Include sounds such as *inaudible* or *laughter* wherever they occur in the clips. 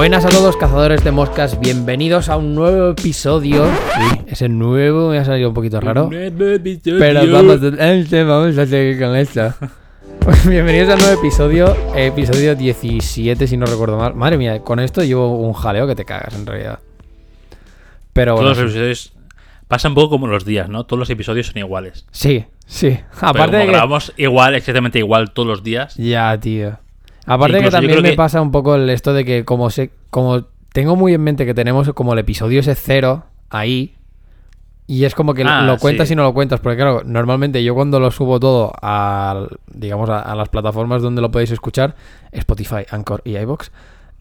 Buenas a todos cazadores de moscas, bienvenidos a un nuevo episodio. Sí, ese nuevo me ha salido un poquito raro. Pero vamos, a- vamos a seguir con esto. *laughs* Bienvenidos a un nuevo episodio, episodio 17 si no recuerdo mal. Madre mía, con esto llevo un jaleo que te cagas en realidad. Pero bueno, Todos los episodios pasa un poco como los días, ¿no? Todos los episodios son iguales. sí, sí. Pero Aparte como de que... grabamos igual, exactamente igual todos los días. Ya, tío. Aparte que también me que- pasa un poco el esto de que como se, como tengo muy en mente que tenemos como el episodio ese cero ahí y es como que Ah, lo cuentas sí. y no lo cuentas porque claro, normalmente yo cuando lo subo todo a digamos a, a las plataformas donde lo podéis escuchar, Spotify, Anchor y iBox,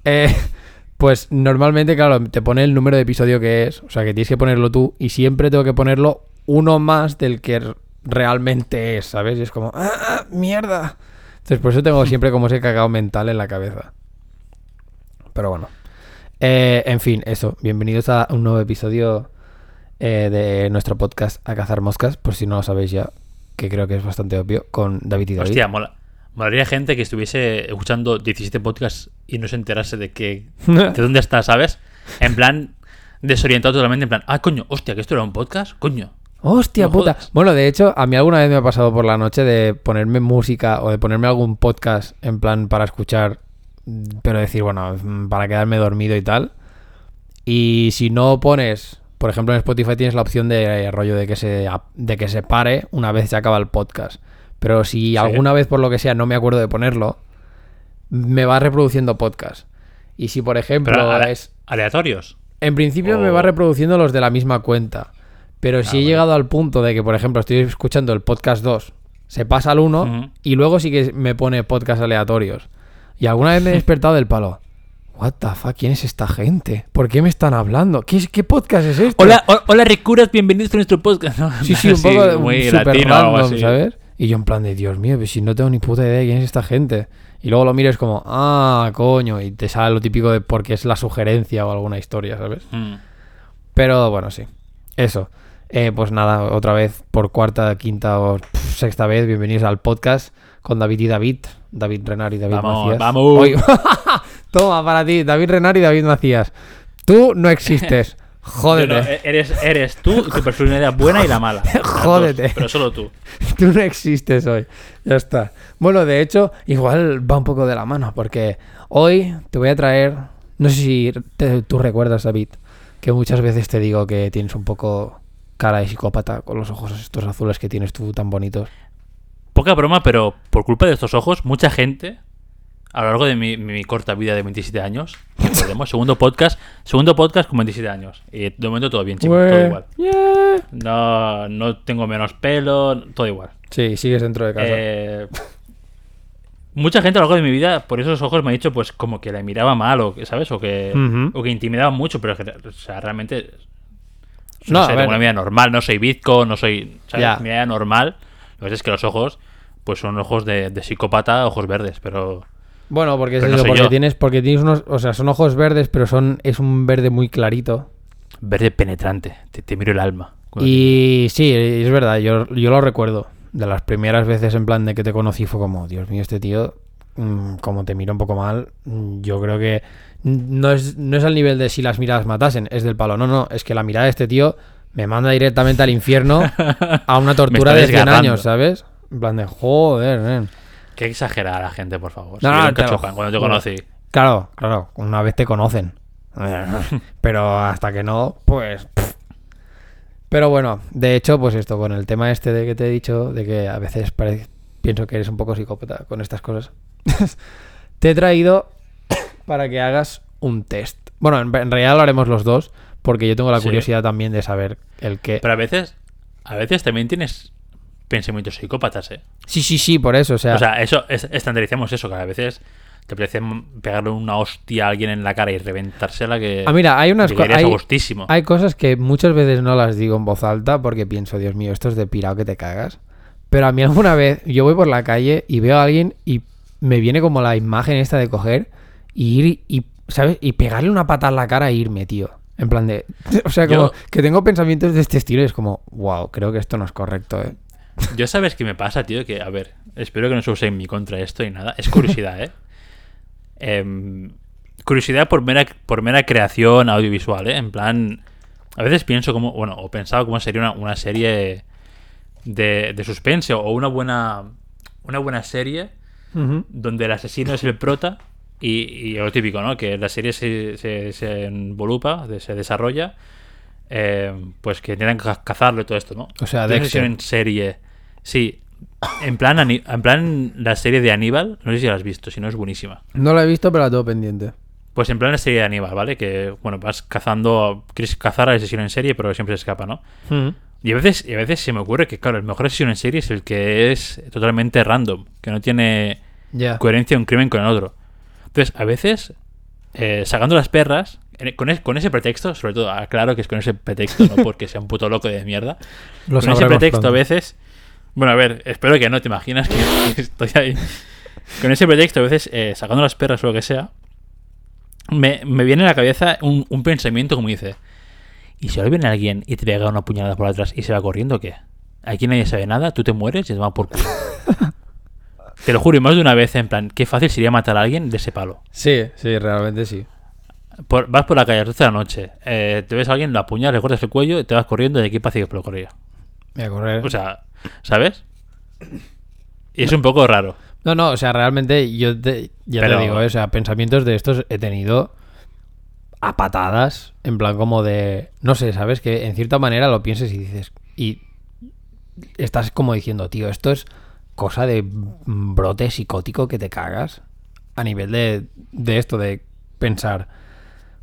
eh, *laughs* pues normalmente claro te pone el número de episodio que es, o sea que tienes que ponerlo tú y siempre tengo que ponerlo uno más del que realmente es, ¿sabes? Y es como ah, ah, mierda. Entonces, por eso tengo siempre como ese cagao mental en la cabeza. Pero bueno. Eh, en fin, eso. Bienvenidos a un nuevo episodio eh, de nuestro podcast A Cazar Moscas, por si no lo sabéis ya, que creo que es bastante obvio, con David y David. Hostia, mola. Molaría gente que estuviese escuchando 17 podcasts y no se enterase de que *laughs* de dónde está, ¿sabes? En plan, desorientado totalmente, en plan, ah, coño, hostia, que esto era un podcast, coño. Hostia No puta. jodas. Bueno, de hecho, a mí alguna vez me ha pasado por la noche de ponerme música o de ponerme algún podcast en plan para escuchar, mm, pero decir, bueno, mm, para quedarme dormido y tal. Y si no pones, por ejemplo, en Spotify tienes la opción de eh, rollo de que se de que se pare una vez se acaba el podcast. Pero si alguna vez por lo que sea no me acuerdo de ponerlo, me va reproduciendo podcast. Y si por ejemplo Pero ale- es aleatorios. en principio me va reproduciendo los de la misma cuenta. Pero si Ah, he llegado al punto de que, por ejemplo, estoy escuchando el podcast 2, se pasa al 1 Ujú. y luego sí que me pone podcast aleatorios. Y alguna vez me he *laughs* despertado del palo. What the fuck, ¿quién es esta gente? ¿Por qué me están hablando? ¿Qué, qué podcast es este? Hola, ho- hola, Recuras, bienvenidos a nuestro podcast. ¿no? Sí, sí, *laughs* un poco muy super latino algo random, así. ¿sabes? Y yo en plan de, Dios mío, pues si no tengo ni puta idea de quién es esta gente. Y luego lo mires como, ah, coño, y te sale lo típico de porque es la sugerencia o alguna historia, ¿sabes? Mm. Pero bueno, sí. Eso. Eh, pues nada, otra vez por cuarta, quinta o sexta vez, bienvenidos al podcast con David y David. David Renar y David Vamos, Macías. vamos. Hoy- *laughs* Toma, para ti, David Renar y David Macías. Tú no existes. *laughs* Jódete. No, e- eres, eres tú, tu personalidad buena y la mala. *laughs* Dos, Jódete. pero solo tú. Tú no existes hoy. Ya está. Bueno, de hecho, igual va un poco de la mano, porque hoy te voy a traer. No sé si te- tú recuerdas, David, que muchas veces te digo que tienes un poco cara de psicópata con los ojos estos azules que tienes tú tan bonitos. Poca broma, pero por culpa de estos ojos, mucha gente, a lo largo de mi, mi corta vida de 27 años, recordemos, *laughs* segundo podcast, segundo podcast con 27 años. Y de momento todo bien, chicos, todo Güey. igual. Yeah. No, no tengo menos pelo, todo igual. Sí, sigues dentro de casa. Eh, mucha gente a lo largo de mi vida, por esos ojos me ha dicho, pues, como que la miraba mal, o que, ¿sabes? O que, Ujú. o que intimidaba mucho, pero que, o sea, realmente. No, No, sé, tengo una vida normal, no soy bizco, no soy. ¿sabes? Ya. Mi vida normal. Lo que pasa es que los ojos, pues son ojos de, de psicópata, ojos verdes, pero. bueno, porque es no eso, porque yo. tienes, porque tienes unos, o sea, son ojos verdes, pero son, es un verde muy clarito. Verde penetrante, te, te miro el alma. Y sí, es verdad, yo, yo lo recuerdo. De las primeras veces en plan de que te conocí fue como, Dios mío, este tío, mm, como te mira un poco mal, mm, yo creo que no es, no es al nivel de si las miradas matasen, es del palo. No, no, es que la mirada de este tío me manda directamente al infierno a una *laughs* tortura de 100 desgarrando. años, ¿sabes? En plan de, joder, nen". Qué exagerada la gente, por favor. No, no, cachopán cuando te conocí. Claro, claro, una vez te conocen. *laughs* Pero hasta que no, pues... pff. Pero bueno, de hecho, pues esto, con el tema este de que te he dicho, de que a veces pienso que eres un poco psicópata con estas cosas, *laughs* te he traído para que hagas un test. Bueno, en, en realidad lo haremos los dos, porque yo tengo la Sí. curiosidad también de saber el qué. Pero a veces, a veces también tienes pensamientos psicópatas, ¿eh? Sí, sí, sí, por eso, o sea... O sea, eso, es- estandarizamos eso, que a veces te parece pegarle una hostia a alguien en la cara y reventársela que ah, mira, hay unas co- llegarías hay-. Hay cosas que muchas veces no las digo en voz alta porque pienso, Dios mío, esto es de pirado que te cagas. Pero a mí alguna vez yo voy por la calle y veo a alguien y me viene como la imagen esta de coger y ir y, ¿sabes? Y pegarle una pata en la cara e irme, tío. En plan de... *laughs* O sea, como Yo- que tengo pensamientos de este estilo y es como, wow, creo que esto no es correcto, ¿eh? *laughs* Yo sabes qué me pasa, tío, que, a ver, espero que no se use en mi contra esto y nada. Es curiosidad, ¿eh? *laughs* Em, curiosidad por mera, por mera creación audiovisual, ¿eh? En plan, a veces pienso como, bueno, o pensaba cómo sería una, una serie de, de suspense o una buena, una buena serie donde el asesino es el prota y, y lo típico, ¿no? Que la serie se, se, se involupa, de- se desarrolla, eh, pues que tienen que ca- cazarlo y todo esto, ¿no? O sea, ser en serie. Sí, en plan, en plan la serie de Aníbal, no sé si la has visto, si no es buenísima. No la he visto, pero la tengo pendiente. Pues en plan la serie de Aníbal, ¿vale? Que, bueno, vas cazando, quieres cazar al asesino en serie, pero siempre se escapa, ¿no? Y a veces, y a veces se me ocurre que, claro, el mejor asesino en serie es el que es totalmente random, que no tiene Ya. coherencia un crimen con el otro. Entonces, a veces, eh, sacando las perras, en- con, es- con ese pretexto, sobre todo, aclaro que es con ese pretexto, no porque sea un puto loco de mierda. *laughs* Lo con ese pretexto, a pronto. veces. Bueno, a ver, espero que no te imaginas *laughs* que estoy ahí. Con ese pretexto, a veces, eh, sacando las perras o lo que sea, me, me viene a la cabeza un, un pensamiento como dice: ¿y si ahora viene alguien y te pega una puñalada por atrás y se va corriendo, qué? Aquí nadie sabe nada, tú te mueres y te va por culo. *laughs* te lo juro, y más de una vez, en plan, qué fácil sería matar a alguien de ese palo. Sí, sí, realmente sí. Por- vas por la calle a las 12 de la noche, eh, te ves a alguien, la apuñalas, le cortas el cuello, te vas corriendo y de aquí para por lo corría. Voy a correr. O sea, ¿sabes? Y es un poco raro. No, no, o sea, realmente yo te, ya Pero- te digo, eh, o sea, pensamientos de estos he tenido a patadas, en plan como de, no sé, ¿sabes? Que en cierta manera lo pienses y dices, y estás como diciendo, tío, esto es cosa de brote psicótico que te cagas a nivel de, de esto, de pensar,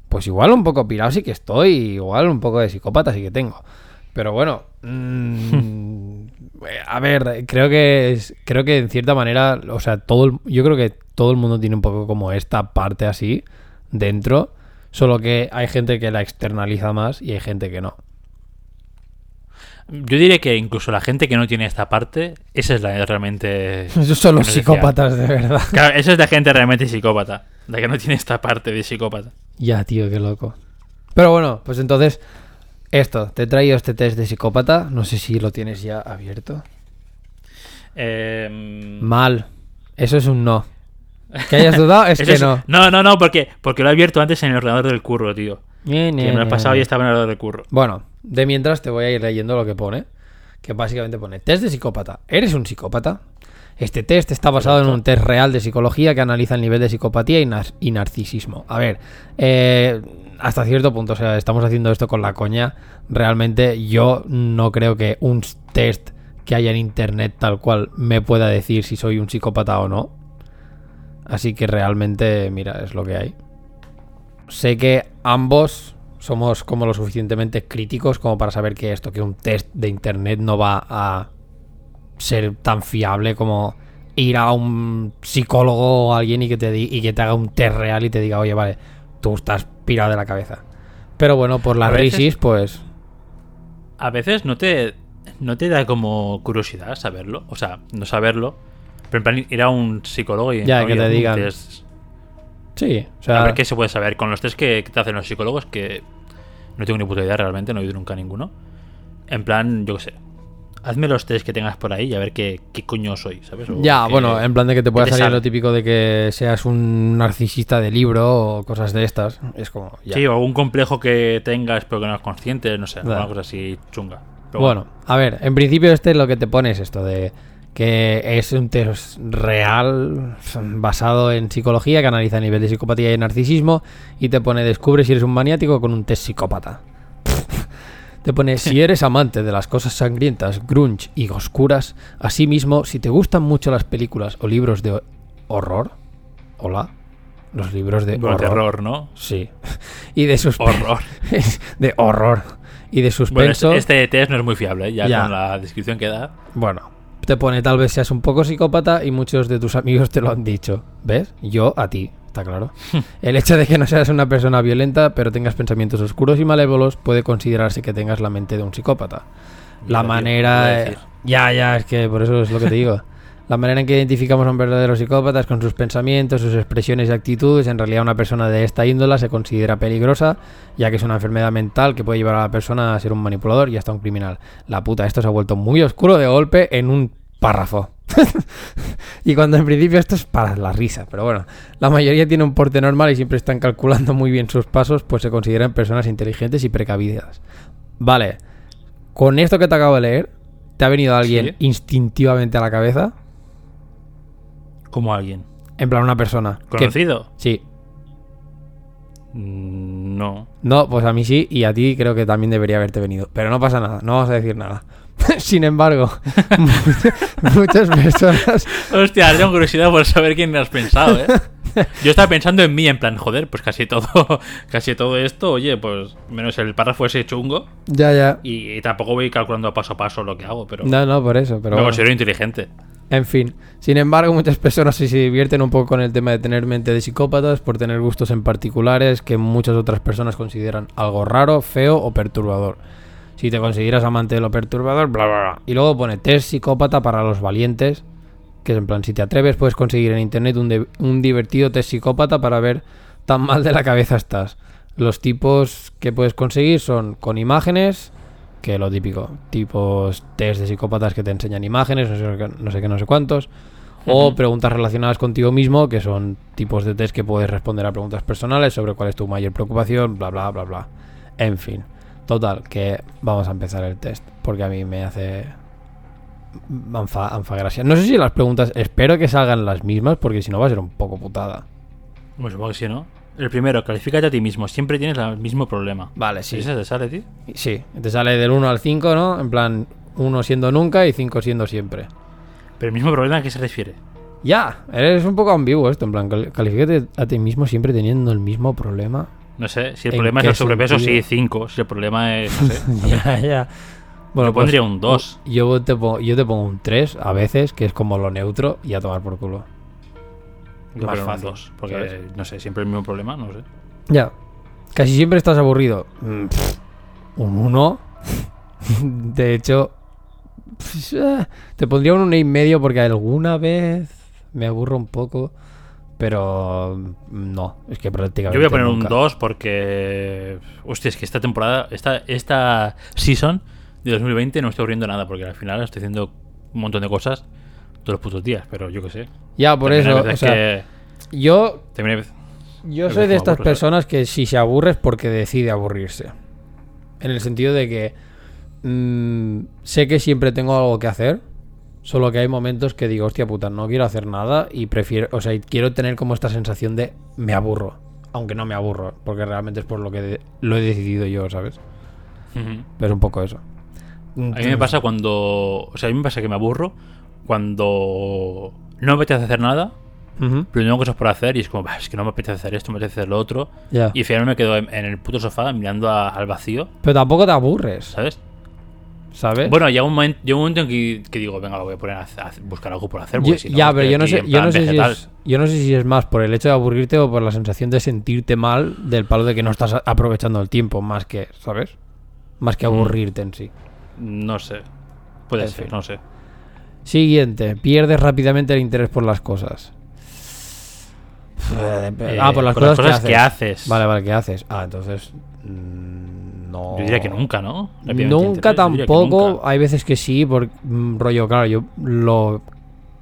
pues igual un poco pirado sí que estoy, igual un poco de psicópata sí que tengo. Pero bueno, mm, *laughs* a ver, creo que es- creo que en cierta manera, o sea, todo yo creo que todo el mundo tiene un poco como esta parte así dentro, solo que hay gente que la externaliza más y hay gente que no. Yo diría que incluso la gente que no tiene esta parte, esa es la realmente. *laughs* Esos son que los psicópatas de verdad. Claro, esa es la gente realmente psicópata. La que no tiene esta parte de psicópata. Ya, tío, qué loco. Pero bueno, pues entonces, esto, te he traído este test de psicópata, no sé si lo tienes ya abierto. Eh, Mal, eso es un no. Que hayas dudado es *laughs* eso que no. No, no, no, porque, porque lo he abierto antes en el ordenador del curro, tío. Ñe, Que ñe, me lo he pasado ñe. y estaba en el ordenador del curro. Bueno, de mientras te voy a ir leyendo lo que pone. Que básicamente pone test de psicópata. ¿Eres un psicópata? Este test está basado en un test real de psicología que analiza el nivel de psicopatía y, nar- y narcisismo. A ver, eh, hasta cierto punto, o sea, estamos haciendo esto con la coña. Realmente yo no creo que un test que haya en internet tal cual me pueda decir si soy un psicópata o no. Así que realmente, mira, es lo que hay. Sé que ambos somos como lo suficientemente críticos como para saber que esto, que un test de internet no va a ser tan fiable como ir a un psicólogo o alguien y que te di- y que te haga un test real y te diga, oye, vale, tú estás pirado de la cabeza. Pero bueno, por las A veces- risis, pues. A veces no te, no te da como curiosidad saberlo. O sea, no saberlo. Pero en plan ir a un psicólogo y Ya, que te digan. test. Sí, o A sea. ver qué se puede saber. Con los test que, que te hacen los psicólogos, que no tengo ni puta idea realmente, no he oído nunca ninguno. En plan, yo qué sé. Hazme los test que tengas por ahí y a ver qué, qué coño soy, ¿sabes? O Ya, qué- bueno, en plan de que te pueda salir sale. lo típico de que seas un narcisista de libro o cosas de estas. Es como. ya. Sí, o algún complejo que tengas pero que no eres consciente, no sé, Ya. alguna cosa así chunga. Pero Bueno, a ver, en principio este lo que te pone es esto de que es un test real basado en psicología que analiza el nivel de psicopatía y narcisismo y te pone descubre si eres un maniático con un test psicópata. *laughs* Te pone si eres amante de las cosas sangrientas, grunge y oscuras, asimismo si te gustan mucho las películas o libros de horror, hola, los libros de Bueno, horror, terror, ¿no? sí, *laughs* y de suspenso, Horror. *laughs* de horror y de Bueno, suspenso. este, este test no es muy fiable, ¿eh? ya, Ya. con la descripción que da. Bueno, te pone tal vez seas un poco psicópata y muchos de tus amigos te lo han dicho. ¿Ves? Yo a ti, está claro. El hecho de que no seas una persona violenta pero tengas pensamientos oscuros y malévolos puede considerarse que tengas la mente de un psicópata. La manera... Ya, ya, es que por eso es lo que te digo. *laughs* La manera en que identificamos a un verdadero psicópata es con sus pensamientos, sus expresiones y actitudes. En realidad una persona de esta índola se considera peligrosa, ya que es una enfermedad mental que puede llevar a la persona a ser un manipulador y hasta un criminal. La puta, esto se ha vuelto muy oscuro de golpe en un párrafo. *laughs* y cuando en principio esto es para la risa, pero bueno, la mayoría tiene un porte normal y siempre están calculando muy bien sus pasos, pues se consideran personas inteligentes y precavidas. Vale, con esto que te acabo de leer, ¿te ha venido alguien Sí. instintivamente a la cabeza? Como alguien. En plan, una persona. que- ¿Conocido? sí. Mm, No. No, pues a mí sí, y a ti creo que también debería haberte venido. Pero no pasa nada, no vamos a decir nada. *laughs* Sin embargo, *laughs* muchas personas. Hostia, tengo curiosidad por saber quién has pensado, ¿eh? Yo estaba pensando en mí, en plan, joder, pues casi todo, *laughs* casi todo esto, oye, pues menos el párrafo ese chungo. Ya, ya. Y, y tampoco voy calculando paso a paso lo que hago, pero No, no, por eso, pero. me bueno. considero inteligente. En fin, sin embargo, muchas personas sí se divierten un poco con el tema de tener mente de psicópatas por tener gustos en particulares que muchas otras personas consideran algo raro, feo o perturbador. Si te consideras amante de lo perturbador, bla, bla, bla. Y luego pone test psicópata para los valientes, que es en plan, si te atreves, puedes conseguir en internet un, de- un divertido test psicópata para ver tan mal de la cabeza estás. Los tipos que puedes conseguir son con imágenes, que lo típico, tipos test de psicópatas que te enseñan imágenes, no sé, qué- no sé qué, no sé cuántos, o preguntas relacionadas contigo mismo, que son tipos de test que puedes responder a preguntas personales sobre cuál es tu mayor preocupación, bla, bla, bla, bla. En fin, total, que vamos a empezar el test, porque a mí me hace... Anfa, anfa gracia. No sé si las preguntas, espero que salgan las mismas, porque si no va a ser un poco putada. Pues supongo que sí, ¿no? El primero, califícate a ti mismo. Siempre tienes el mismo problema. Vale, sí. ¿Ese te sale, tío? Sí, te sale del 1 al 5, ¿no? En plan, 1 siendo nunca y 5 siendo siempre. Pero el mismo problema, ¿a qué se refiere? Ya, eres un poco ambiguo esto, en plan, cal- califícate a ti mismo siempre teniendo el mismo problema. No sé, si el ¿En problema es el sobrepeso, sentido? sí, 5. Si el problema es, no sé, *laughs* ya, ya. Yo pondría un dos. Yo te, pongo, yo te pongo un 3 a veces, que es como lo neutro, y a tomar por culo. yo Más creo un fácil, 2. Porque, ¿sabes? no sé, siempre el mismo problema, no sé. Ya. Casi siempre estás aburrido. Mm, pff, un 1. *laughs* De hecho, pff, eh, te pondría un 1 y medio porque alguna vez me aburro un poco. Pero no, es que prácticamente. Yo voy a poner un nunca. 2 porque. Hostia, es que esta temporada, esta, esta season de 2020 no estoy aburriendo nada porque al final estoy haciendo un montón de cosas todos los putos días, pero yo qué sé. Ya, por También eso. o sea, que- yo, también veces- yo soy de estas aburro, ¿sabes? personas que si se aburre es porque decide aburrirse. En el sentido de que mm, sé que siempre tengo algo que hacer. Solo que hay momentos que digo, hostia puta, no quiero hacer nada y prefiero, o sea, quiero tener como esta sensación de me aburro. Aunque no me aburro, porque realmente es por lo que de- lo he decidido yo, ¿sabes? Pero es un poco eso. A mí me pasa cuando. O sea, a mí me pasa que me aburro cuando no me apetece hacer nada, Ujú, pero tengo cosas por hacer y es como, "Bah, es que no me apetece hacer esto, me apetece hacer lo otro. Ya. Y al final me quedo en, en el puto sofá mirando a- al vacío, Pero tampoco te aburres, ¿sabes? ¿Sabes? Bueno, llega un momento, llega un momento en que, que digo, venga, lo voy a poner a, buscar algo por hacer. Yo- si no, ya, pero yo no sé, yo no sé si es, yo no sé si es más por el hecho de aburrirte o por la sensación de sentirte mal del palo de que no estás aprovechando el tiempo, más que, ¿sabes? Más que Mm. aburrirte en sí. No sé. Puede En ser, fin. no sé. Siguiente, pierdes rápidamente el interés por las cosas. Eh, ah, por las por cosas, las cosas que, que haces. haces. Vale, vale, ¿qué haces? Ah, entonces. mm, no. Yo diría que nunca, ¿no? Nunca tampoco. nunca. Hay veces que sí, por mm, rollo, claro, yo lo,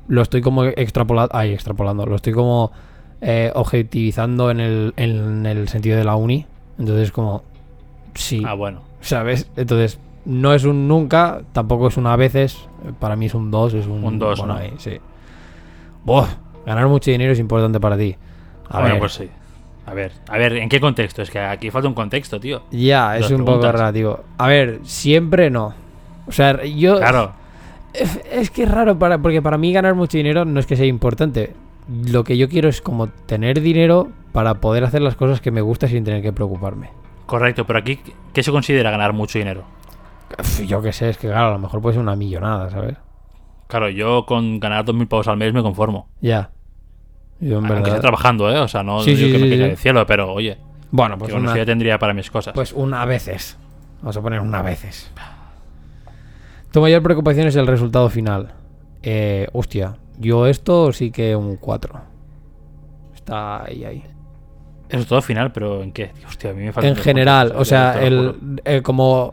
lo estoy como extrapolando. Ay, extrapolando. Lo estoy como eh, objetivizando en el, en el sentido de la uni. Entonces, como. Sí. Ah, bueno. ¿Sabes? Entonces, no es un nunca, tampoco es un a veces. Para mí es un dos, es un. Un dos, bueno, ¿no? ahí, sí. Buah, ganar mucho dinero es importante para ti. A bueno, ver. pues sí. A ver, a ver, ¿en qué contexto? Es que aquí falta un contexto, tío. Ya, es Las un poco relativo. A ver, siempre no. O sea, yo. Claro. Es, es que es raro, para, porque para mí ganar mucho dinero no es que sea importante. Lo que yo quiero es como tener dinero para poder hacer las cosas que me gustan sin tener que preocuparme. Correcto, pero aquí, ¿qué se considera ganar mucho dinero? Yo qué sé, es que claro, a lo mejor puede ser una millonada, ¿sabes? Claro, yo con ganar 2.000 pavos al mes me conformo. Ya. Yo en verdad. trabajando, ¿eh? O sea, no Sí, digo sí, que me sí, caiga sí. del cielo, pero oye, Bueno, pues una, tendría para mis cosas. pues una a veces. Vamos a poner una a veces. Tu mayor preocupación es el resultado final. Eh, hostia, yo esto sí que un 4. Está ahí, ahí. Eso es todo final, pero ¿en qué? Hostia, a mí me falta. En general, o sea, el, el como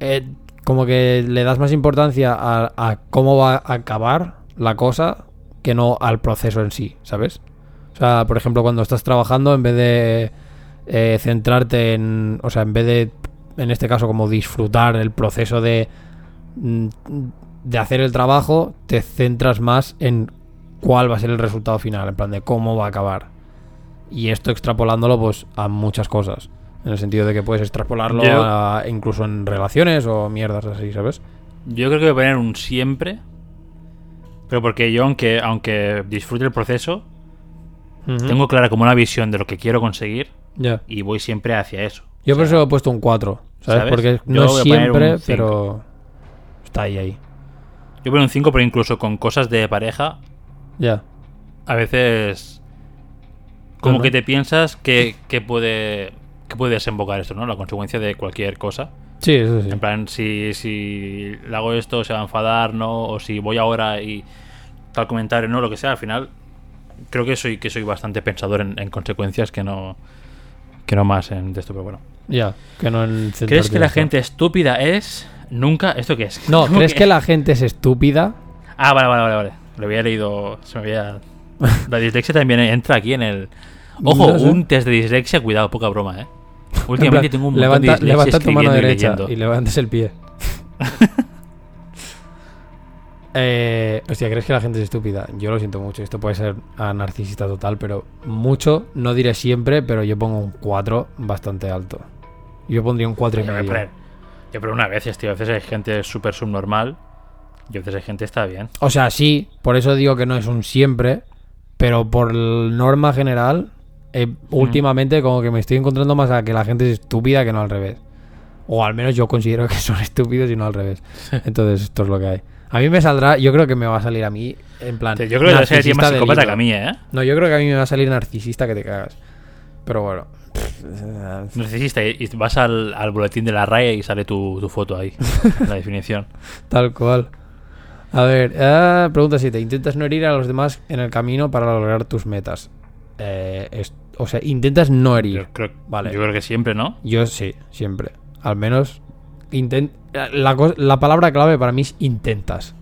eh, como que le das más importancia a, a cómo va a acabar la cosa que no al proceso en sí, ¿sabes? O sea, por ejemplo, cuando estás trabajando, en vez de eh, centrarte en, o sea, en vez de, en este caso, como disfrutar el proceso de, mm, de hacer el trabajo, te centras más en cuál va a ser el resultado final, en plan de cómo va a acabar. Y esto extrapolándolo, pues, a muchas cosas. En el sentido de que puedes extrapolarlo Yo- a- incluso en relaciones o mierdas así, ¿sabes? Yo creo que voy a poner un siempre. Pero porque yo, aunque, aunque disfrute el proceso, tengo clara como una visión de lo que quiero conseguir Ya. y voy siempre hacia eso. Yo O por sea, eso he puesto un 4, ¿sabes? ¿sabes? Porque Yo no siempre, pero está ahí, ahí. Yo pongo un 5, pero incluso con cosas de pareja, Ya. a veces. Como que te piensas que, que puede. que puede desembocar esto, ¿no? La consecuencia de cualquier cosa. Sí, eso sí. En plan, si, si le hago esto, se va a enfadar, ¿no? O si voy ahora y tal comentario, ¿no? Lo que sea, al final creo que soy que soy bastante pensador en, en consecuencias que no que no más en de esto, pero bueno. Ya, que no en ¿Crees que la gente estúpida es nunca esto qué es? No, ¿Cómo ¿crees que la gente es estúpida? Ah, vale, vale, vale, vale. Lo había leído, se me había *laughs* La dislexia también entra aquí en el Ojo, No sé. un test de dislexia, cuidado, poca broma, ¿eh? *laughs* En Últimamente plan, tengo un montón levanta, de levanta tu mano y derecha leyendo. y levantes el pie. *laughs* eh, hostia, ¿crees que la gente es estúpida? Yo lo siento mucho. Esto puede ser a narcisista total, pero mucho, no diré siempre, pero yo pongo un 4 bastante alto. Yo pondría un 4 y medio. yo, pero una vez, tío, a veces hay gente súper subnormal y a veces hay gente que está bien. O sea, sí, por eso digo que no es un siempre, pero por norma general, eh, últimamente como que me estoy encontrando más a que la gente es estúpida que no al revés. O al menos yo considero *laughs* que son estúpidos y no al revés. Entonces, esto es lo que hay. A mí me saldrá, yo creo que me va a salir a mí, en plan. Yo creo que debe ser tío, más psicópata que a mí, ¿eh? No, yo creo que a mí me va a salir narcisista que te cagas. Pero bueno. *laughs* Narcisista y y vas al, al boletín de la RAE y sale tu, tu foto ahí, *laughs* la definición. Tal cual. A ver, eh, pregunta 7. ¿Intentas no herir a los demás en el camino para lograr tus metas? Eh, es- o sea, intentas no herir. Yo creo, Vale. yo creo que siempre, ¿no? Yo sí, siempre. Al menos intent la, palabra clave para mí es intentas.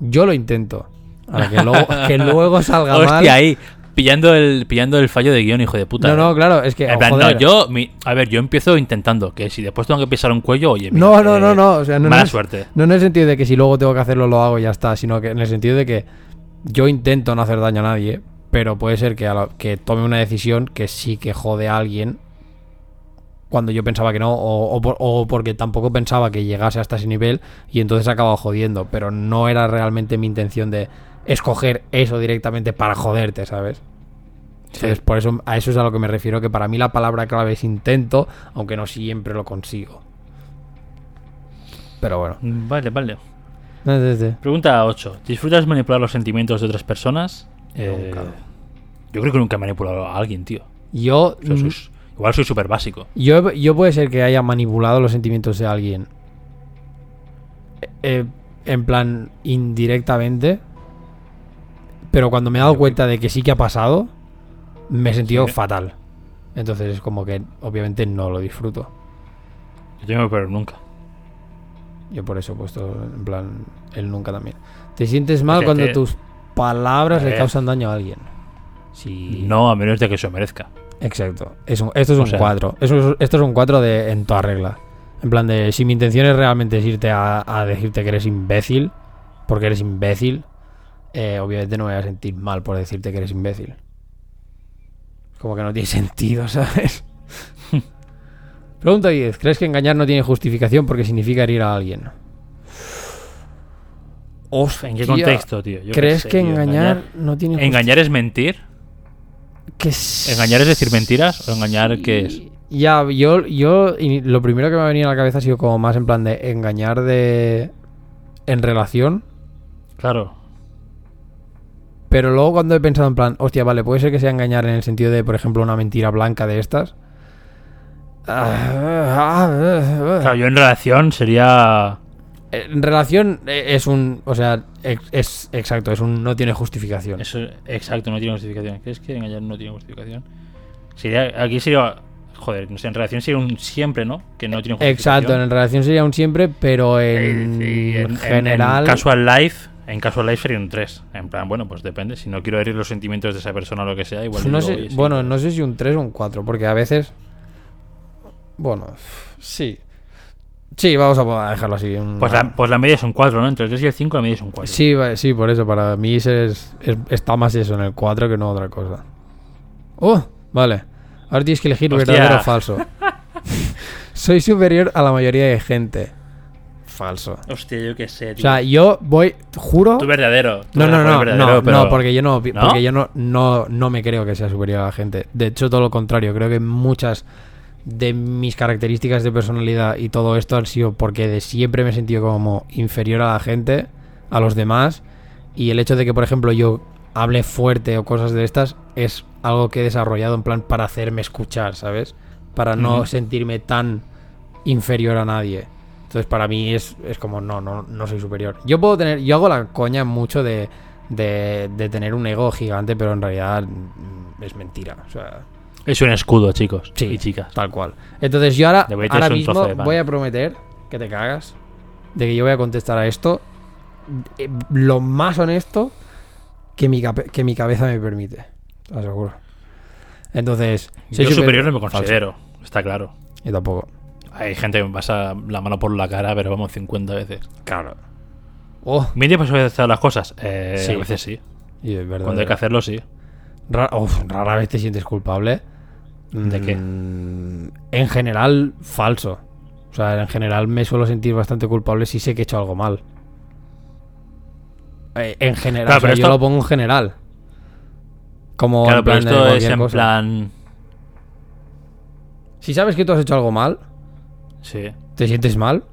Yo lo intento. Ahora que luego, *laughs* que luego salga mal. Hostia, ahí, pillando el, pillando el fallo de guion, hijo de puta. No, ¿eh? no, claro, es que. En plan, no, yo, mi- a ver, yo empiezo intentando, que si después tengo que pisar un cuello, oye, mira, No, no, eh, no, no. O sea, no, mala no es- suerte. No en el sentido de que si luego tengo que hacerlo lo hago y ya está, sino que en el sentido de que yo intento no hacer daño a nadie, pero puede ser que, a la- que tome una decisión que sí que jode a alguien cuando yo pensaba que no, o, o por- o porque tampoco pensaba que llegase hasta ese nivel y entonces acababa jodiendo, pero no era realmente mi intención de escoger eso directamente para joderte, ¿sabes? Entonces, por eso a eso es a lo que me refiero, que para mí la palabra clave es intento, aunque no siempre lo consigo. Pero bueno. Vale, vale. Pregunta 8. ¿Disfrutas manipular los sentimientos de otras personas? Eh, yo creo que nunca he manipulado a alguien, tío. Yo, O sea, mm, igual soy súper básico. yo, yo puede ser que haya manipulado los sentimientos de alguien. eh, en plan, indirectamente. Pero cuando me he dado cuenta de que sí que ha pasado, me he sentido Sí. fatal. Entonces es como que obviamente no lo disfruto. Yo tengo pero nunca. Yo por eso he puesto en plan el nunca también. Te sientes mal sea, cuando te- tus palabras le ver. causan daño a alguien. Sí. No, a menos de que se merezca. Exacto. Es un- esto es O un sea- 4. Esto es un 4 de, en toda regla. En plan de, si mi intención es realmente es irte a, a decirte que eres imbécil, porque eres imbécil, eh, obviamente no me voy a sentir mal por decirte que eres imbécil. Como que no tiene *laughs* sentido, ¿sabes? *laughs* Pregunta 10. ¿Crees que engañar no tiene justificación porque significa herir a alguien? ¿En qué contexto, tío? Yo ¿Crees sé, que tío, engañar, no tiene justificación? ¿Engañar es mentir? Que s- ¿Engañar es decir mentiras? ¿O engañar qué es? Ya, yo, yo y lo primero que me ha venido a la cabeza ha sido como más en plan de engañar de en relación, Claro. pero luego cuando he pensado en plan, hostia, vale, puede ser que sea engañar en el sentido de, por ejemplo, una mentira blanca de estas. Claro, yo en relación sería. En relación eh, es un, o sea, es exacto, es un no tiene justificación. Eso, exacto, no tiene justificación. ¿Crees que engañar no tiene justificación? Sería, aquí sería. Joder, no sé, en relación sería un siempre, ¿no? Que no tiene justificación. Exacto, en relación sería un siempre, pero en, Eh, sí, en- en- general En casual life En Casual Life sería un 3. En plan, bueno, pues depende. Si no quiero herir los sentimientos de esa persona o lo que sea, igual. No digo, sé, bueno, no sé si un 3 o un 4, porque a veces. Bueno, sí. Sí, vamos a dejarlo así. un- Pues la, pues la media es un 4, ¿no? Entre el 3 y el 5 la media es un 4. Sí, sí, por eso, para mí es, es- está más eso en el 4 que no otra cosa. Oh, vale. Ahora tienes que elegir Hostia. verdadero o falso. *laughs* Soy superior a la mayoría de gente. Falso. Hostia, yo qué sé, O tío. sea, yo voy, juro. Tú verdadero. tú No, no, no, verdadero, no, pero- no, porque yo no, ¿No? porque yo no, no, no me creo que sea superior a la gente. De hecho, todo lo contrario. Creo que muchas de mis características de personalidad y todo esto han sido porque de siempre me he sentido como inferior a la gente, a los demás. Y el hecho de que, por ejemplo, yo hable fuerte o cosas de estas es algo que he desarrollado en plan para hacerme escuchar, ¿sabes? Para no sentirme tan inferior a nadie. Entonces para mí es, es como, no, no, no soy superior. Yo puedo tener, yo hago la coña mucho de, de, de tener un ego gigante, pero en realidad es mentira. O sea, Es un escudo, chicos. Sí. Y chicas. tal cual. Entonces yo ahora, ahora mismo voy a prometer que te cagas de que yo voy a contestar a esto eh, lo más honesto que mi, que mi cabeza me permite. Te aseguro. Entonces, soy Yo superior no me Falso. considero. Está claro. Yo tampoco. Hay gente que me pasa la mano por la cara, pero vamos 50 veces. Claro. Oh, ¿Bien te pasó hacer las cosas? Eh, Sí. A veces sí. y es verdad. Cuando hay que hacerlo, sí. Uf, rara vez te sientes culpable. ¿De qué? Mm, En general, falso. O sea, en general me suelo sentir bastante culpable si sé que he hecho algo mal. Eh, En general, Claro, o sea, pero yo esto- lo pongo en general. Como Claro, en pero plan de esto es en cosa. plan. Si sabes que tú has hecho algo mal, Sí. ¿te sientes mal?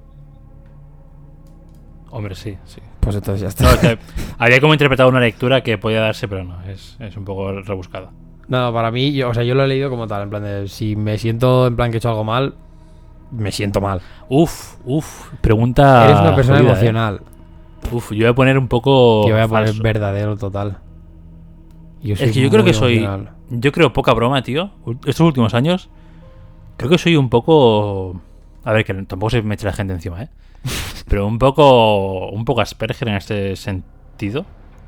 Hombre, sí, sí. Pues entonces ya está. No, había como interpretado una lectura que podía darse, pero no, es, es un poco rebuscada. No, para mí, yo, o sea, yo lo he leído como tal, en plan de si me siento en plan que he hecho algo mal, me siento mal. Uf, uf, pregunta. Eres una persona jodida, ¿eh? emocional. Uf, yo voy a poner un poco. Yo voy a poner verdadero total. Yo soy Es que yo creo que soy. emocional. Yo creo poca broma, tío. Estos últimos años. Creo que soy un poco. A ver, que tampoco se me eche la gente encima, ¿eh? *laughs* Pero un poco. Un poco Asperger en este sentido.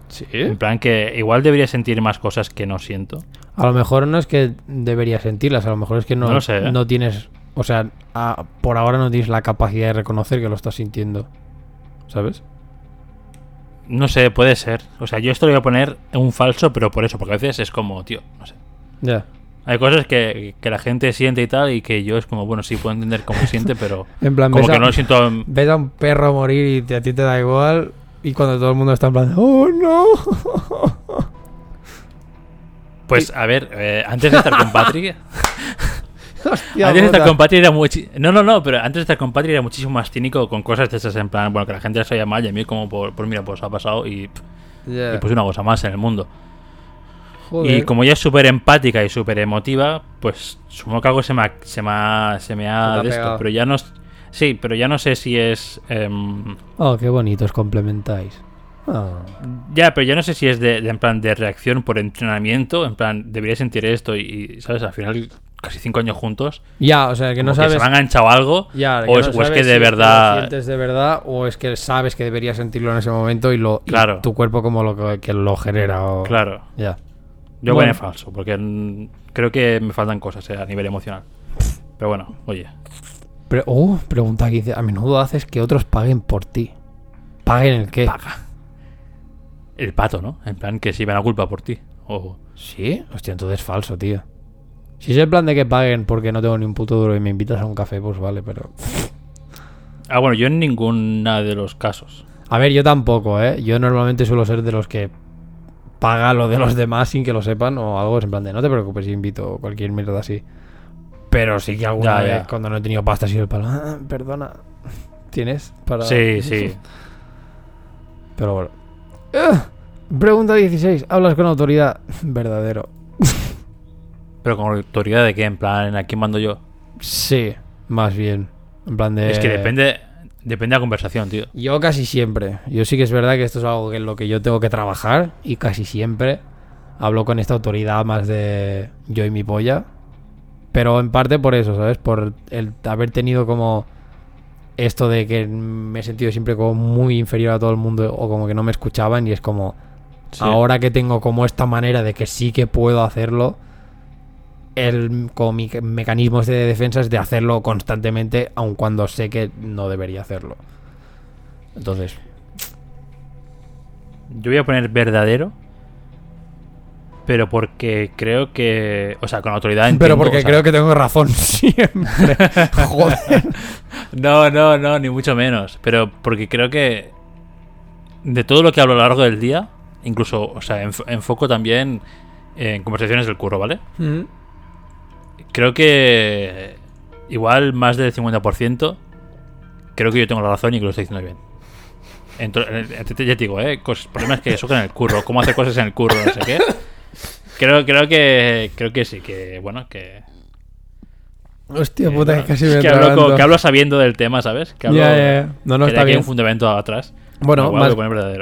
¿Sí? En plan que igual debería sentir más cosas que no siento. A lo mejor no es que deberías sentirlas, a lo mejor es que no, No sé, ¿eh? no tienes, o sea, a- por ahora no tienes la capacidad de reconocer que lo estás sintiendo. ¿Sabes? No sé, puede ser. O sea, yo esto lo voy a poner en un falso, pero por eso, porque a veces es como, tío, no sé. Ya. Hay cosas que, que la gente siente y tal, y que yo es como, bueno, sí puedo entender cómo siente, pero *laughs* En plan, como que a, no lo siento. en- ves a un perro morir y te- a ti te da igual, y cuando todo el mundo está en plan, ¡Oh, no! *laughs* Pues a ver, eh, antes de estar con Patrick, *laughs* Hostia antes de estar con Patrick era muchi- No, no, no, pero antes de estar con Patrick era muchísimo más cínico con cosas de esas en plan, bueno, que la gente les oía mal y a mí como, por, mira, pues ha pasado y, Ya. y pues una cosa más en el mundo. Joder. Y como ella es súper empática y súper emotiva, pues supongo que algo se me ha, se me ha, se me Se ha te ha de esto. Pero ya no. Sí, pero ya no sé si es. em, Oh, qué bonitos complementáis. Ah. ya, pero ya no sé si es de, de- en plan de reacción por entrenamiento. En plan, debería sentir esto y, y, ¿sabes? Al final, casi cinco años juntos. Ya, o sea, que no como que sabes... se me ha enganchado algo. Ya, o, es, no o es sabes que si de Lo verdad. sientes de verdad o es que sabes que deberías sentirlo en ese momento y lo y Claro. tu cuerpo como lo que, lo genera. O... Claro. Ya. Yo Bueno. voy en falso, porque creo que me faltan cosas eh, a nivel emocional. Pero bueno, oye. Uh, pregunta aquí dice, a menudo haces que otros paguen por ti. ¿Paguen el qué? Paga. El pato, ¿no? En plan, que si me la culpa por ti. O. ¿Sí? Hostia, entonces es falso, tío. Si es el plan de que paguen porque no tengo ni un puto duro y me invitas a un café, pues vale, pero... *laughs* Ah, bueno, yo en ninguna de los casos. A ver, yo tampoco, ¿eh? Yo normalmente suelo ser de los que paga lo de los demás sin que lo sepan o algo, es en plan de no te preocupes, invito o cualquier mierda así. Pero sí que alguna Ya, vez cuando no he tenido pasta ha sido el palo, "Ah, perdona, ¿tienes? Para... Sí, sí. Pero bueno. Pregunta 16. ¿Hablas con autoridad? Verdadero. Pero con autoridad de qué, en plan, ¿a quién mando yo? Sí, más bien. En plan de... Es que depende depende de la conversación, tío. Yo casi siempre. Yo sí que es verdad que esto es algo en lo que yo tengo que trabajar y casi siempre hablo con esta autoridad más de yo y mi polla. Pero en parte por eso, ¿sabes? Por el haber tenido como esto de que me he sentido siempre como muy inferior a todo el mundo o como que no me escuchaban y es como Sí. ahora que tengo como esta manera de que sí que puedo hacerlo el como mi mecanismos de defensa es de hacerlo constantemente aun cuando sé que no debería hacerlo entonces Yo voy a poner verdadero. Pero porque creo que. O sea, con autoridad. pero entiendo, porque o sea, creo que tengo razón *laughs* siempre joder No, no, no, ni mucho menos. Pero porque creo que. De todo lo que hablo a lo largo del día. Incluso, o sea, enf- enfoco también en conversaciones del curro, ¿vale? Creo que. Igual más del 50%. Creo que yo tengo la razón y que lo estoy diciendo bien. Entonces, ya te digo, ¿eh? Cos- problemas que surgen en el curro. Cómo hacer cosas en el curro, no sé qué. Creo, creo que. Creo que sí, que. Bueno, que. hostia que, puta bueno, que casi me que hablo, que hablo sabiendo del tema, ¿sabes? Que hablo. No, no, que está hay bien. un fundamento atrás. Bueno, más,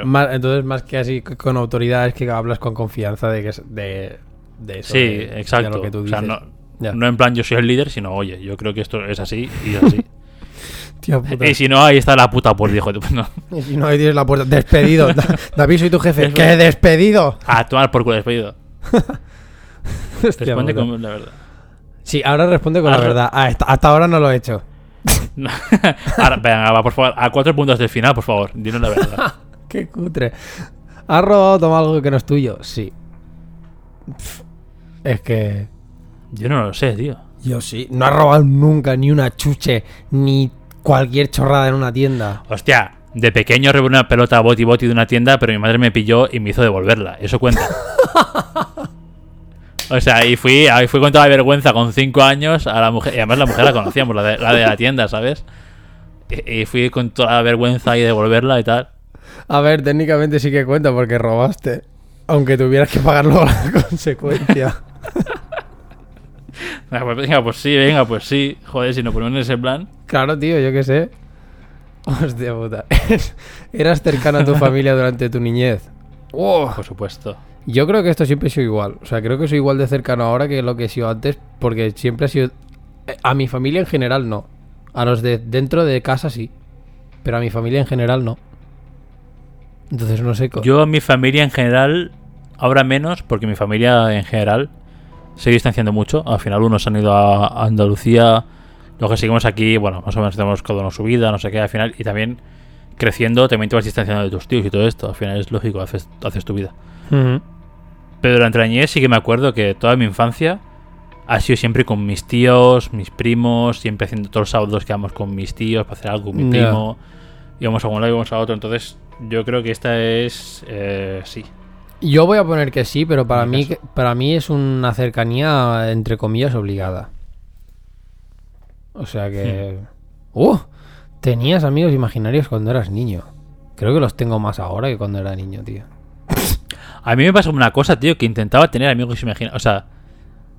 más- entonces más que así con autoridad es que hablas con confianza de que es de, de eso. Sí, de- de exacto. lo que tú o sea, no, no en plan yo soy el líder, sino oye, yo creo que esto es así y es así. *laughs* Tía puta. y si no, ahí está la puta por hijo de no. Y si no, ahí tienes la puerta. Despedido. *laughs* Da- David, soy tu jefe. ¿Qué despedido? A tomar por culo despedido. *laughs* Hostia Responde puta. con la verdad. Sí, ahora responde con la Ahora- verdad. Ah, hasta, hasta ahora no lo he hecho. *laughs* Ahora, venga, va, por favor. A cuatro puntos del final, por favor. Dinos la verdad. *laughs* Qué cutre. ¿Has robado toma algo que no es tuyo? Sí. Es que. Yo no lo sé, tío. Yo sí. No has robado nunca ni una chuche, ni cualquier chorrada en una tienda. Hostia, de pequeño robé una pelota boti boti de una tienda, pero mi madre me pilló y me hizo devolverla. Eso cuenta. O sea, y fui, ahí fui con toda la vergüenza con cinco años a la mujer. Y además la mujer la conocíamos, la de la, de la tienda, ¿sabes? Y, y fui con toda la vergüenza de devolverla y tal. A ver, técnicamente sí que cuenta porque robaste. Aunque tuvieras que pagar luego la *laughs* consecuencia. Venga, *laughs* pues, venga, pues sí, venga, pues sí. Joder, si nos ponemos en ese plan. claro, tío, yo qué sé. Hostia puta. *laughs* Eras cercano a tu familia durante tu niñez. ¡Wow! Por supuesto. Yo creo que esto siempre ha sido igual. O sea, creo que soy igual de cercano ahora que lo que he sido antes. Porque siempre ha sido. eh, A mi familia en general no. A los de dentro de casa sí. Pero a mi familia en general no. Entonces no sé. co- Yo, mi familia en general, ahora menos, porque mi familia en general se distanciando mucho. Al final, unos han ido a Andalucía, los que seguimos aquí, bueno, más o menos tenemos cada uno su vida, no sé qué, al final, y también creciendo, también te vas distanciando de tus tíos y todo esto. Al final es lógico, haces, haces tu vida. Ujú. Pero durante la niñez sí que me acuerdo que toda mi infancia ha sido siempre con mis tíos, mis primos, siempre haciendo todos los sábados que vamos con mis tíos para hacer algo con mi Ya. primo. Íbamos a un lado, íbamos a otro. Entonces, yo creo que esta es. eh, sí. Yo voy a poner que sí, pero para mí, caso. para mí es una cercanía, entre comillas, obligada. O sea que... ¡Uh! Tenías amigos imaginarios cuando eras niño. Creo que los tengo más ahora que cuando era niño, tío. A mí me pasó una cosa, tío, que intentaba tener amigos imaginarios. O sea,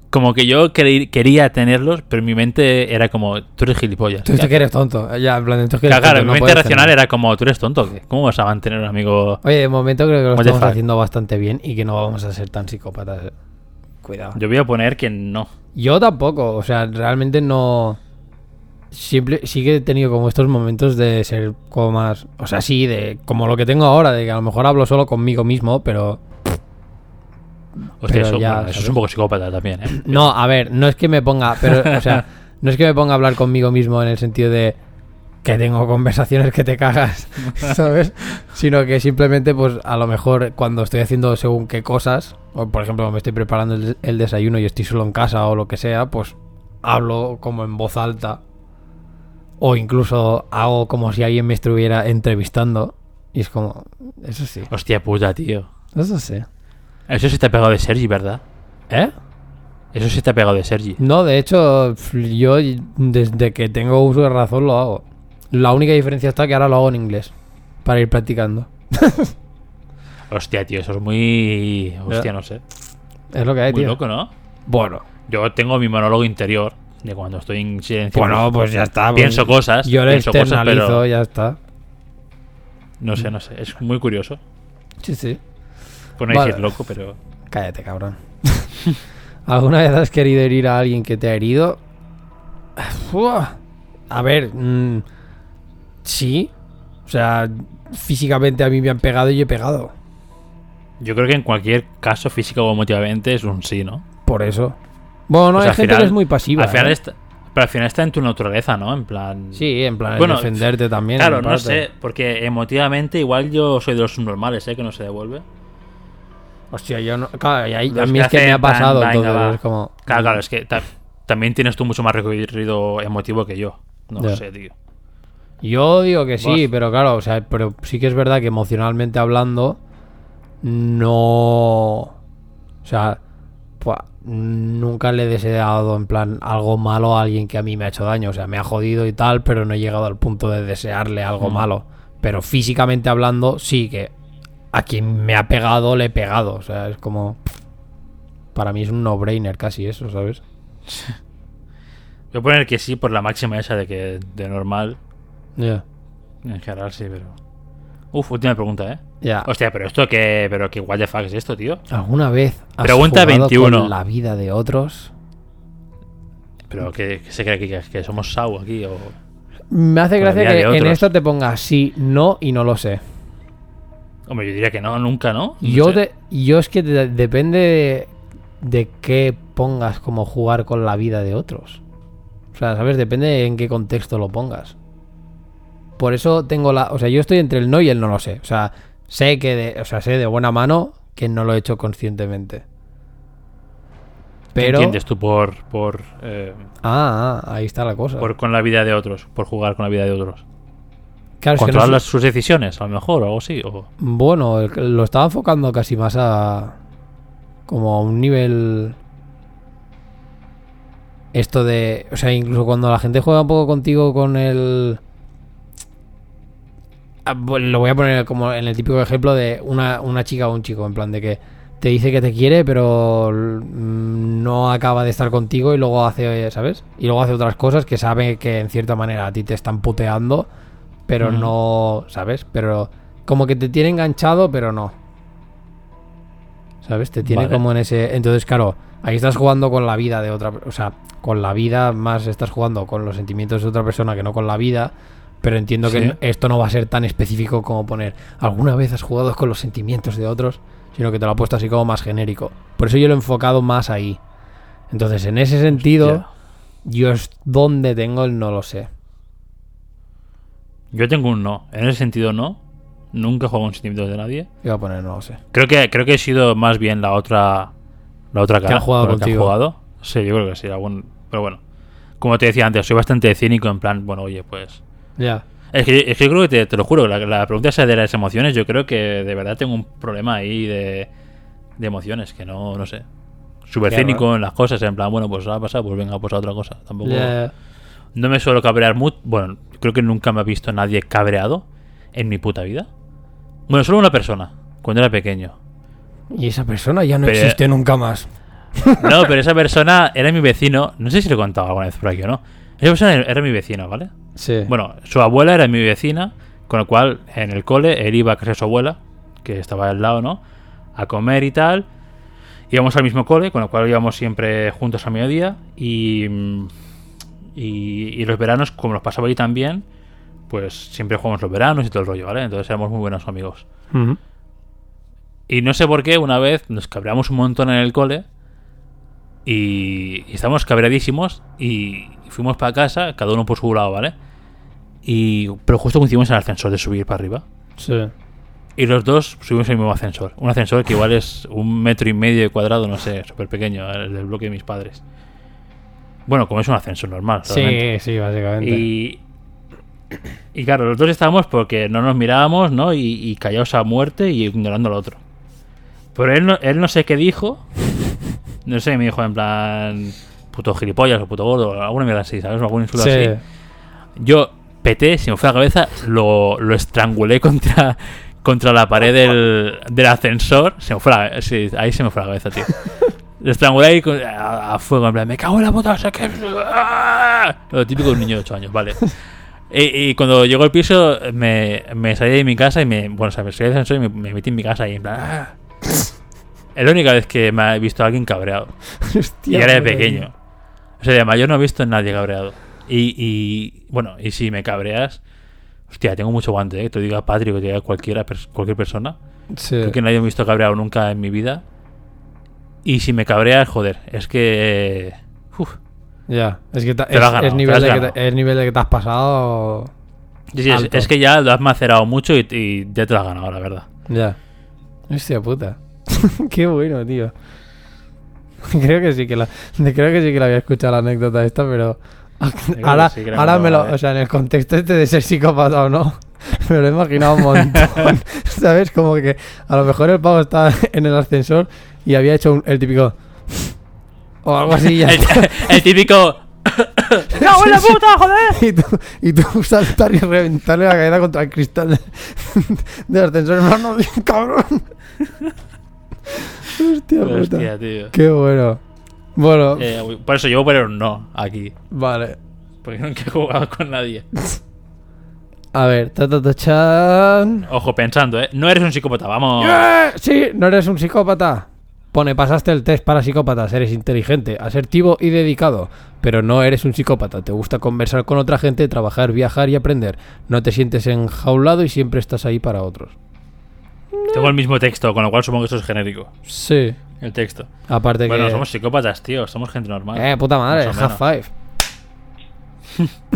como que yo querí- quería tenerlos, pero en mi mente era como, tú eres gilipollas. Tú, tú que eres tonto. Ya, en plan, tú que eres Claro, claro, tonto, en no mi mente racional tener. era como, tú eres tonto. ¿Cómo vas a mantener un amigo? Oye, de momento creo que lo estamos fuck? haciendo bastante bien y que no vamos a ser tan psicópatas. Cuidado. Yo voy a poner que no. Yo tampoco, o sea, realmente no. Siempre, sí que he tenido como estos momentos de ser como más. O sea, sí, de como lo que tengo ahora, de que a lo mejor hablo solo conmigo mismo, pero. Hostia, eso, ya, bueno, eso es un poco psicópata también, ¿eh? No, a ver, no es que me ponga. Pero, o sea, *laughs* no es que me ponga a hablar conmigo mismo en el sentido de que tengo conversaciones que te cagas, *laughs* ¿sabes? Sino que simplemente, pues a lo mejor cuando estoy haciendo según qué cosas, o por ejemplo, me estoy preparando el, el desayuno y estoy solo en casa o lo que sea, pues hablo como en voz alta. O incluso hago como si alguien me estuviera entrevistando. Y es como, eso sí, Hostia puta, tío. eso sí. Eso sí te ha pegado de Sergi, ¿verdad? ¿Eh? Eso sí te ha pegado de Sergi. No, de hecho, yo desde que tengo uso de razón lo hago. La única diferencia está que ahora lo hago en inglés. Para ir practicando. *laughs* Hostia, tío, eso es muy... Hostia, no sé. Es lo que hay, Muy tío. loco, ¿no? Bueno. Yo tengo mi monólogo interior de cuando estoy en silencio. Bueno, pues ya está. pues pienso cosas. Yo lo pienso cosas, externalizo, pero ya está. no sé, no sé. Es muy curioso. Sí, sí. Por no Vale. decir loco, pero... Cállate, cabrón. *laughs* ¿Alguna vez has querido herir a alguien que te ha herido? A ver, mm, Sí. O sea, físicamente a mí me han pegado y yo he pegado. Yo creo que en cualquier caso, físico o emotivamente, es un sí, ¿no? Por eso. Bueno, no, hay gente final- que es muy pasiva. Al final ¿eh? está- pero al final está en tu naturaleza, ¿no? En plan. Sí, en plan, Bueno, defenderte también. Claro, no parte. sé, porque emotivamente igual yo soy de los subnormales, ¿eh? Que no se devuelve. Hostia, yo no. Claro, y ahí- Los a mí es que me ha pasado, venga, es como. Claro, claro, es que ta- también tienes tú mucho más recorrido emotivo que yo. No sé, tío. Yo digo que sí, pero claro, o sea, pero sí que es verdad que emocionalmente hablando, no. O sea, pues, nunca le he deseado en plan algo malo a alguien que a mí me ha hecho daño. O sea, me ha jodido y tal, pero no he llegado al punto de desearle algo Mm. malo. Pero físicamente hablando, sí que a quien me ha pegado le he pegado. O sea, es como. Para mí es un no-brainer casi eso, ¿sabes? *laughs* Voy a poner que sí por la máxima esa de que de normal. Ya. En general sí, pero. Uf, última pregunta, ¿eh? Ya. Hostia, pero esto que. Pero que what the fuck es esto, tío. ¿Alguna vez has Pregunta jugado 21. con la vida de otros? Pero que, que se cree que, que somos Sau aquí o. Me hace gracia que en esto te ponga sí, no y no lo sé. Hombre, yo diría que no, nunca, ¿no? No yo, yo es que depende de, de qué pongas como jugar con la vida de otros. O sea, ¿sabes? Depende en qué contexto lo pongas. Por eso tengo la... O sea, yo estoy entre el no y el no lo sé. O sea, sé que de, o sea, sé de buena mano que no lo he hecho conscientemente. ¿Qué Pero... entiendes tú por. por, eh, Ah, ah, ahí está la cosa. por con la vida de otros? Por jugar con la vida de otros. Claro, no Controlar sé- sus decisiones, a lo mejor, o algo así. O... Bueno, lo estaba enfocando casi más a. como a un nivel. Esto de. O sea, incluso cuando la gente juega un poco contigo con el. Ah, bueno, Lo voy a poner como en el típico ejemplo de una, una chica o un chico, en plan de que te dice que te quiere, pero mm, no acaba de estar contigo y luego hace, ¿sabes? Y luego hace otras cosas que sabe que en cierta manera a ti te están puteando, pero no, ¿sabes? Pero como que te tiene enganchado, pero no. ¿Sabes? Te tiene Vale. como en ese... Entonces, claro, ahí estás jugando con la vida de otra... O sea, con la vida más estás jugando con los sentimientos de otra persona que no con la vida. Pero entiendo que esto no va a ser tan específico como poner alguna vez has jugado con los sentimientos de otros, sino que te lo ha puesto así como más genérico. Por eso yo lo he enfocado más ahí. Entonces, en ese sentido, Hostia. yo es donde tengo el no lo sé. Yo tengo un no. En ese sentido, no. Nunca he jugado con sentimientos de nadie. Iba a poner no sé. Creo que, creo que he sido más bien la otra. La otra cara. ha jugado con la que contigo. jugado. Sí, yo creo que sí. algún- pero bueno. Como te decía antes, soy bastante cínico en plan, bueno, oye, pues. Ya. Es que, es que yo creo que te, te lo juro, la, la pregunta esa de las emociones, yo creo que de verdad tengo un problema ahí de, de emociones, que no, no sé. Súper cínico en las cosas, en plan, bueno, pues ha pasado, pues venga, pues a otra cosa. Tampoco. Ya. No me suelo cabrear mucho. Bueno, creo que nunca me ha visto nadie cabreado en mi puta vida. Bueno, solo una persona, cuando era pequeño. Y esa persona ya no Pero- existe nunca más. *laughs* No, pero esa persona era mi vecino. No sé si lo he contado alguna vez por aquí o no. Esa persona era mi vecino, ¿vale? Sí. Bueno, su abuela era mi vecina, con lo cual en el cole él iba a casa de su abuela, que estaba al lado, ¿no? A comer y tal. Íbamos al mismo cole, con lo cual íbamos siempre juntos a mediodía. Y, mm, y, y los veranos, como los pasaba ahí también, pues siempre jugamos los veranos y todo el rollo, ¿vale? Entonces éramos muy buenos amigos. Y no sé por qué, una vez nos cabreamos un montón en el cole. Y, y estábamos cabreadísimos. Y fuimos para casa, cada uno por su lado, ¿vale? Y, pero justo coincidimos en el ascensor de subir para arriba. Sí. Y los dos subimos en el mismo ascensor. Un ascensor que igual es un metro y medio de cuadrado, no sé, súper pequeño, el del bloque de mis padres. Bueno, como es un ascensor normal. realmente. Sí, sí, básicamente. Y, y claro, los dos estábamos porque no nos mirábamos, ¿no? Y, y callados a muerte y ignorando al otro. Pero él no, él no sé qué dijo. No sé, me dijo en plan puto gilipollas o puto gordo, alguna mierda así, ¿sabes? Algún insulto Sí. así. Yo peté, se me fue la cabeza, lo, lo estrangulé contra, contra la pared del, del ascensor. Se me fue la, sí, ahí se me fue la cabeza, tío. *laughs* Lo estrangulé ahí a, a fuego, en plan, me cago en la puta, sé. ¡Ah! Lo típico de un niño de 8 años, vale. Y, y cuando llegó al piso, me, me salí de mi casa y me. Bueno, o sea, me salí del ascensor y me, me metí en mi casa y en plan. ¡ah! Es la única vez que me ha visto a alguien cabreado. *laughs* Hostia, y era de pequeño. O sea, de mayor no he visto a nadie cabreado. Y, y bueno, y si me cabreas, Hostia, tengo mucho guante, ¿eh? Que te diga Patrick, que te diga cualquiera, cualquier persona. Sí. Creo que nadie me ha visto cabreado nunca en mi vida. Y si me cabreas, joder, es que. eh, uf. Ya, es que es, ganado, es te nivel de que te, es nivel de que te has pasado. Sí, sí, es, que ya lo has macerado mucho y, y ya te lo has ganado, la verdad. Ya. Hostia puta. *laughs* Qué bueno, tío. *laughs* Creo que sí que la creo que sí que la había escuchado la anécdota esta, pero ahora, sí ahora me lo, ¿eh? o sea, en el contexto este de ser psicópata o no, *laughs* me lo he imaginado un montón. ¿Sabes? Como que a lo mejor el pavo estaba en el ascensor y había hecho un- el típico o algo así ya *laughs* El, está. el típico. *laughs* ¡No, la puta, joder! y tú, y tú *laughs* saltar y reventarle la cabeza contra el cristal de- del ascensor. No, no, cabrón. Hostia puta. Hostia, tío. Qué bueno. Bueno, Eh, por eso yo voy a poner un no aquí. vale. Porque nunca he jugado con nadie. A ver, ta ta ta chan. Ojo, pensando, ¿eh? No eres un psicópata, vamos. ¡Eh! Sí, no eres un psicópata. Pone, pasaste el test para psicópatas, eres inteligente, asertivo y dedicado. Pero no eres un psicópata, te gusta conversar con otra gente, trabajar, viajar y aprender. No te sientes enjaulado y siempre estás ahí para otros. Tengo el mismo texto, con lo cual supongo que eso es genérico. Sí. El texto. Aparte Bueno, que... somos psicópatas, tío. Somos gente normal. Eh, puta madre, half five. *laughs*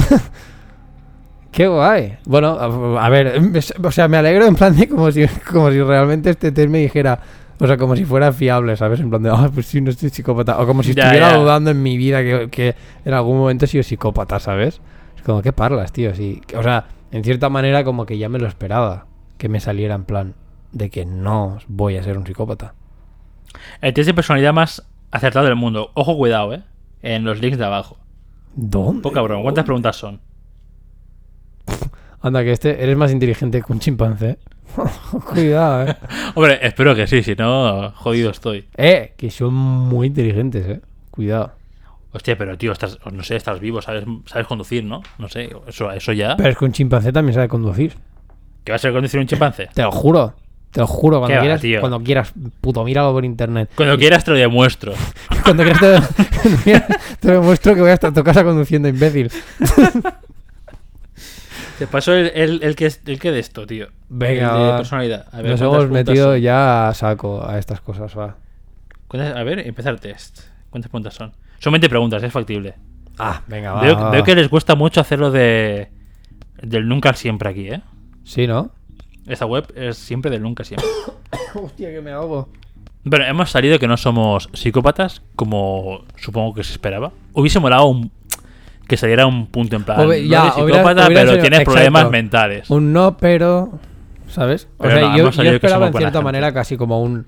Qué guay. Bueno, a, a ver, es- o sea, me alegro en plan de como si, como si realmente este test me dijera, o sea, como si fuera fiable, ¿sabes? En plan de, ah, pues sí, no estoy psicópata. O como si Ya, estuviera ya. dudando en mi vida que, que en algún momento he sido psicópata, ¿sabes? Es como, ¿qué parlas, tío? Sí, o sea, en cierta manera como que ya me lo esperaba, que me saliera en plan de que no voy a ser un psicópata. El test de personalidad más acertado del mundo. Ojo, cuidado, ¿eh? En los links de abajo. ¿Dónde? Poca broma. ¿Cuántas preguntas son? *laughs* Anda, que este, eres más inteligente que un chimpancé. *laughs* Cuidado, eh. *laughs* Hombre, espero que sí, si no, jodido estoy. Eh, que son muy inteligentes, eh. Cuidado. Hostia, pero tío, estás, no sé, estás vivo, sabes, sabes conducir, ¿no? No sé, eso, eso ya. Pero es que un chimpancé también sabe conducir. ¿Qué va a ser conducir un chimpancé? *laughs* Te lo juro. Te lo juro. ¿Qué Cuando va, quieras, tío? cuando quieras, puto, míralo por internet. Cuando quieras te lo demuestro. Cuando quieras te, te demuestro que voy hasta tu casa conduciendo, imbécil. Te paso el, el, el que, el que de esto, tío. Venga, El de personalidad. A ver, Nos ¿cuántas hemos metido son? ya a saco a estas cosas, va. ¿Cuántas- A ver, empezar test. ¿Cuántas preguntas son? Son 20 preguntas, es factible. Ah, venga, va. Veo, va, veo va. que les cuesta mucho hacerlo de del nunca al siempre aquí, ¿eh? Sí, ¿no? Esta web es siempre del nunca siempre. *coughs* Hostia, que me ahogo. Bueno, hemos salido que no somos psicópatas, como supongo que se esperaba. Hubiese molado un- que saliera un punto en plan. No ya, eres psicópata, pero tienes exacto. problemas mentales. Un no, pero. ¿Sabes? O Pero sea, no, yo, yo esperaba en cierta gente. manera casi como un.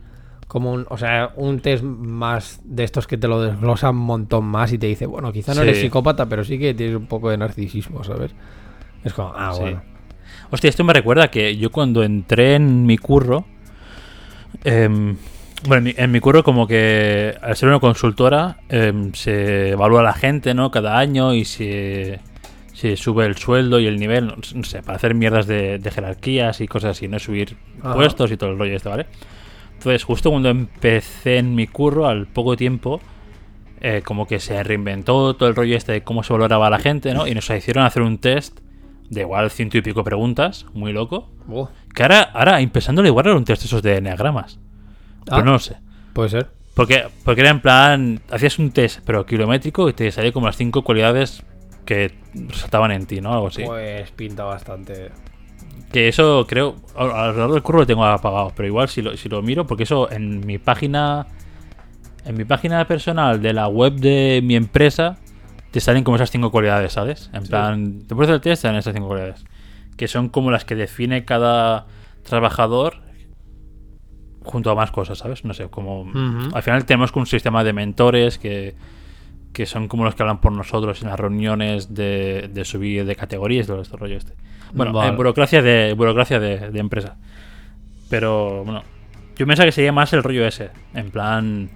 Como un. O sea, un test más de estos que te lo desglosa un montón más y te dice, bueno, quizá no Sí. eres psicópata, pero sí que tienes un poco de narcisismo, ¿sabes? Es como, ah, Sí. bueno. Hostia, esto me recuerda que yo cuando entré en mi curro. em, bueno, en mi, en mi curro, como que al ser una consultora, em, se evalúa a la gente, ¿no? Cada año y se, se sube el sueldo y el nivel, no, sé, para hacer mierdas de, de jerarquías y cosas así, ¿no? Subir Ajá. puestos y todo el rollo este, ¿vale? Entonces, justo cuando empecé en mi curro, al poco tiempo, eh, como que se reinventó todo el rollo este de cómo se valoraba a la gente, ¿no? Y nos hicieron hacer un test de igual ciento y pico preguntas, muy loco. Buah. Que ahora, ahora empezándolo igual era un test de esos de enneagramas. Ah. Pero no lo sé. Puede ser. Porque, porque era en plan, hacías un test, pero kilométrico, y te salía como las cinco cualidades que resaltaban en ti, ¿no? Algo así. Pues pinta bastante. Que eso creo, a- alrededor del curro lo tengo apagado, pero igual si lo, si lo miro, porque eso en mi página, en mi página personal de la web de mi empresa, te salen como esas cinco cualidades, ¿sabes? En Sí. plan, te pones el test, te salen esas cinco cualidades. Que son como las que define cada trabajador junto a más cosas, ¿sabes? No sé, como... Al final tenemos un sistema de mentores que, que son como los que hablan por nosotros en las reuniones de, de subir de categorías, todo este rollo este. Bueno, Vale. en burocracia de burocracia de, de empresa. Pero bueno, yo pensaba que sería más el rollo ese, en plan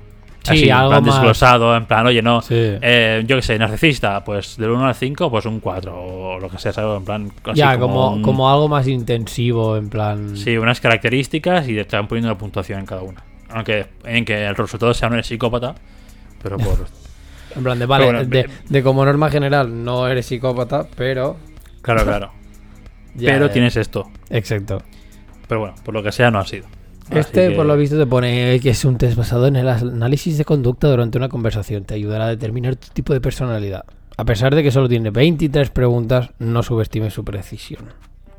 Sí, así, algo plan más- desglosado, en plan, oye, no, Sí. eh, yo qué sé, narcisista, pues del 1 al 5, pues un 4 o lo que sea, ¿sabes? En plan, así ya, como, un- como algo más intensivo, en plan. Sí, unas características y te están poniendo la puntuación en cada una. Aunque en que el resultado sea no eres psicópata, pero *laughs* por... En plan de, vale, bueno, de, de como norma general no eres psicópata, pero. Claro, claro. *laughs* Ya, pero tienes esto. Exacto. Pero bueno, por lo que sea, no ha sido. Este, que- por lo visto, te pone que es un test basado en el análisis de conducta durante una conversación. Te ayudará a determinar tu tipo de personalidad. A pesar de que solo tiene 23 preguntas, no subestimes su precisión.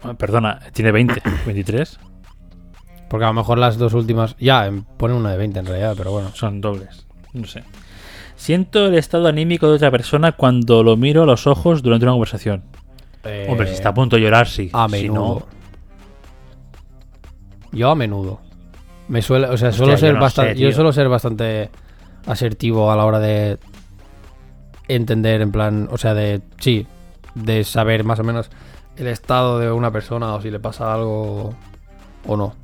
Ah, Perdona, tiene 20, 23. *coughs* Porque a lo mejor las dos últimas. Ya, em, pone una de 20 en realidad, pero bueno. Son dobles. No sé. Siento el estado anímico de otra persona cuando lo miro a los ojos durante una conversación. Eh, Hombre, si está a punto de llorar, sí. A Si menudo. no, Yo a menudo. Me suele. O sea, Hostia, suelo yo ser no bastante. sé, yo tío. suelo ser bastante asertivo a la hora de entender, en plan. O sea, de. Sí. De saber más o menos el estado de una persona o si le pasa algo o no.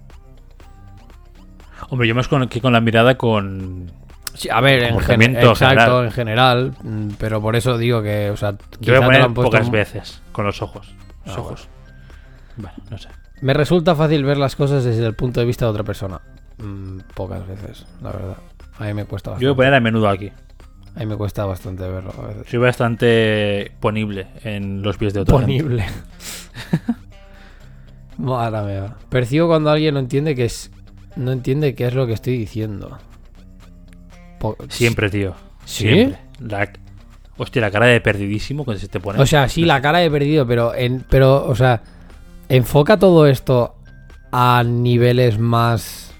Hombre, yo más con, que con la mirada con... Sí, a ver, en gen- exacto, general. en general, mm, pero por eso digo que, o sea, Yo voy a poner pocas veces con los ojos. Los Ah, ojos. Vale, no sé. Me resulta fácil ver las cosas desde el punto de vista de otra persona. Mm, pocas veces, la verdad. A mí me cuesta Yo bastante. voy a poner a menudo aquí. A mí me cuesta bastante verlo a veces. Soy bastante ponible en los pies de otro. Ponible. *laughs* Madre mía. Percibo cuando alguien no entiende que es. No entiende qué es lo que estoy diciendo. Po- Siempre, tío. ¿Sí? Siempre. La... Hostia, la cara de perdidísimo cuando se te pone. O sea, sí, la *laughs* cara he perdido, pero en, pero, o sea, enfoca todo esto a niveles más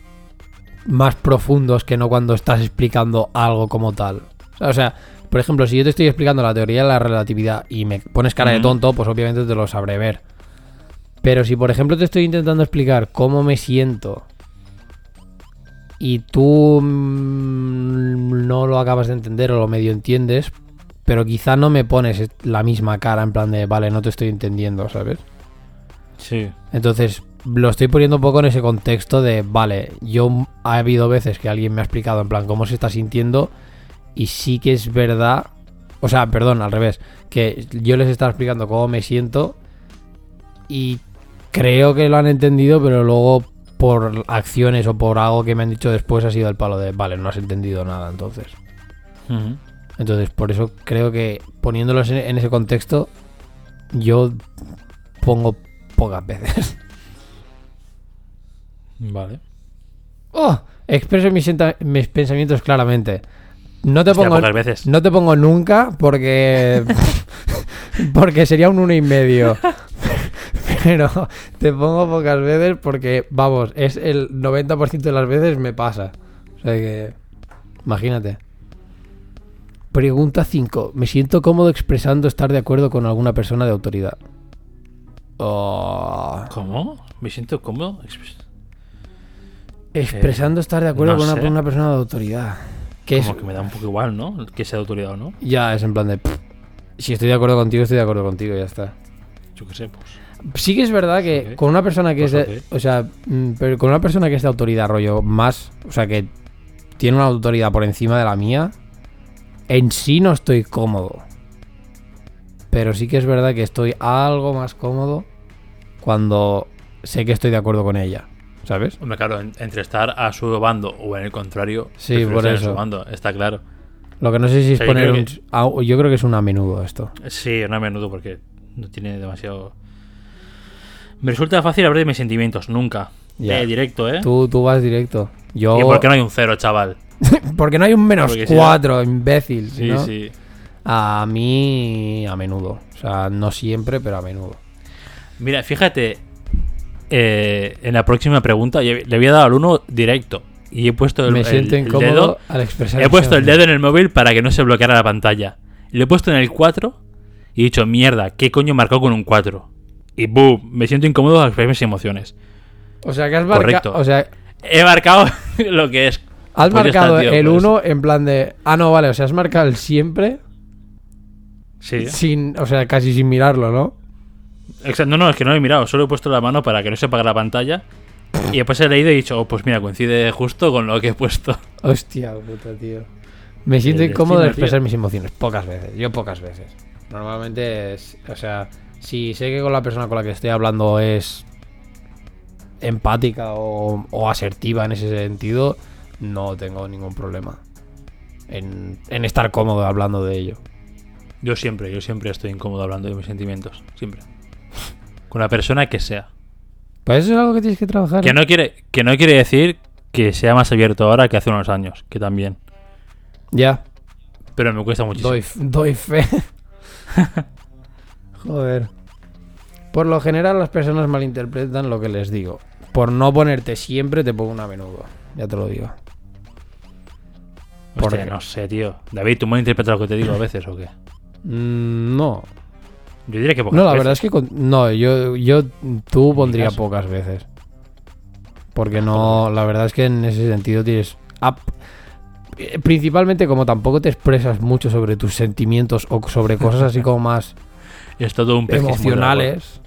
más profundos que no cuando estás explicando algo como tal. O sea, por ejemplo, si yo te estoy explicando la teoría de la relatividad y me pones cara de tonto, pues obviamente te lo sabré ver. Pero si por ejemplo te estoy intentando explicar cómo me siento y tú mm, no lo acabas de entender o lo medio entiendes, pero quizá no me pones la misma cara en plan de, vale, no te estoy entendiendo, ¿sabes? Sí. Entonces, lo estoy poniendo un poco en ese contexto de, vale, yo ha habido veces que alguien me ha explicado en plan cómo se está sintiendo y sí que es verdad, o sea, perdón, al revés, que yo les estaba explicando cómo me siento y creo que lo han entendido, pero luego por acciones o por algo que me han dicho después ha sido el palo de, vale, no has entendido nada entonces. Entonces, por eso creo que poniéndolos en ese contexto, yo pongo pocas veces. Vale. ¡Oh! Expreso mis, pensamientos claramente. No te Hostia, pongo, pocas veces. no te pongo nunca porque *laughs* porque sería un uno y medio. Pero te pongo pocas veces porque, vamos, es el 90% de las veces me pasa. O sea que, imagínate. Pregunta 5. Me siento cómodo expresando estar de acuerdo con alguna persona de autoridad. Oh. ¿Cómo? Me siento cómodo. Expres- Expresando estar de acuerdo no con una, sé. con una persona de autoridad. Que es, Como que me da un poco igual, ¿no? Que sea de autoridad o no. ya es en plan de... pff, si estoy de acuerdo contigo, estoy de acuerdo contigo, ya está. Yo qué sé, pues. Sí que es verdad que con una persona que Pues es de, o sea, mm, pero con una persona que es de autoridad, rollo, más, o sea, que tiene una autoridad por encima de la mía, en sí no estoy cómodo. Pero sí que es verdad que estoy algo más cómodo cuando sé que estoy de acuerdo con ella, ¿sabes? Hombre, claro, en- entre estar a su bando o en el contrario. Sí, por eso. su bando, está claro. Lo que no sé si es O sea, yo poner creo un... que- ah, Yo creo que es un a menudo esto. Sí, no a menudo porque no tiene demasiado. Me resulta fácil hablar de mis sentimientos, nunca. Ya. Eh, directo, ¿eh? Tú, tú vas directo. Yo... ¿Y por qué no hay un cero, chaval? *laughs* Porque no hay un menos Porque cuatro, imbécil. Sí, ¿no? sí. A mí, a menudo. O sea, no siempre, pero a menudo. Mira, fíjate, eh, en la próxima pregunta le había dado al 1 directo y he puesto el, Me el- siento el incómodo dedo, al expresar. he puesto el dedo en el móvil para que no se bloqueara la pantalla. Le he puesto en el 4 y he dicho, mierda, ¿qué coño marcó con un 4? Y boom, me siento incómodo al expresar mis emociones. O sea, que has marcado. Correcto. O sea, He marcado *laughs* lo que es. has Pues marcado tío, el pues. 1 en plan de. Ah, no, vale. O sea, has marcado el siempre. Sí. Sin, o sea, casi sin mirarlo, ¿no? Exacto, no, no, es que no lo he mirado, solo he puesto la mano para que no se apague la pantalla. Y después he leído y he dicho, oh, pues mira, coincide justo con lo que he puesto. *laughs* Hostia, puta, tío. Me siento El incómodo de expresar tío. mis emociones. Pocas veces. Yo pocas veces. Normalmente es. O sea, si sé que con la persona con la que estoy hablando es empática o, o asertiva en ese sentido, no tengo ningún problema en, en estar cómodo hablando de ello. Yo siempre, yo siempre estoy incómodo hablando de mis sentimientos. Siempre. *laughs* con la persona que sea. Pues eso es algo que tienes que trabajar. Que ¿eh? no quiere, que no quiere decir que sea más abierto ahora que hace unos años, que también. Ya, Pero me cuesta muchísimo. doy, doy fe. *laughs* Joder. Por lo general las personas malinterpretan lo que les digo. Por no ponerte siempre te pongo un a menudo. Ya te lo digo. Hostia, porque- no sé, tío. David, ¿tú me interpretas lo que te digo a veces o qué? Mm, no. Yo diría que pocas No, la veces. verdad es que con- no, yo, yo tú pondría pocas veces. Porque no, la verdad es que en ese sentido tienes. eh, Principalmente como tampoco te expresas mucho sobre tus sentimientos o sobre cosas así como *laughs* más Es todo un emocionales,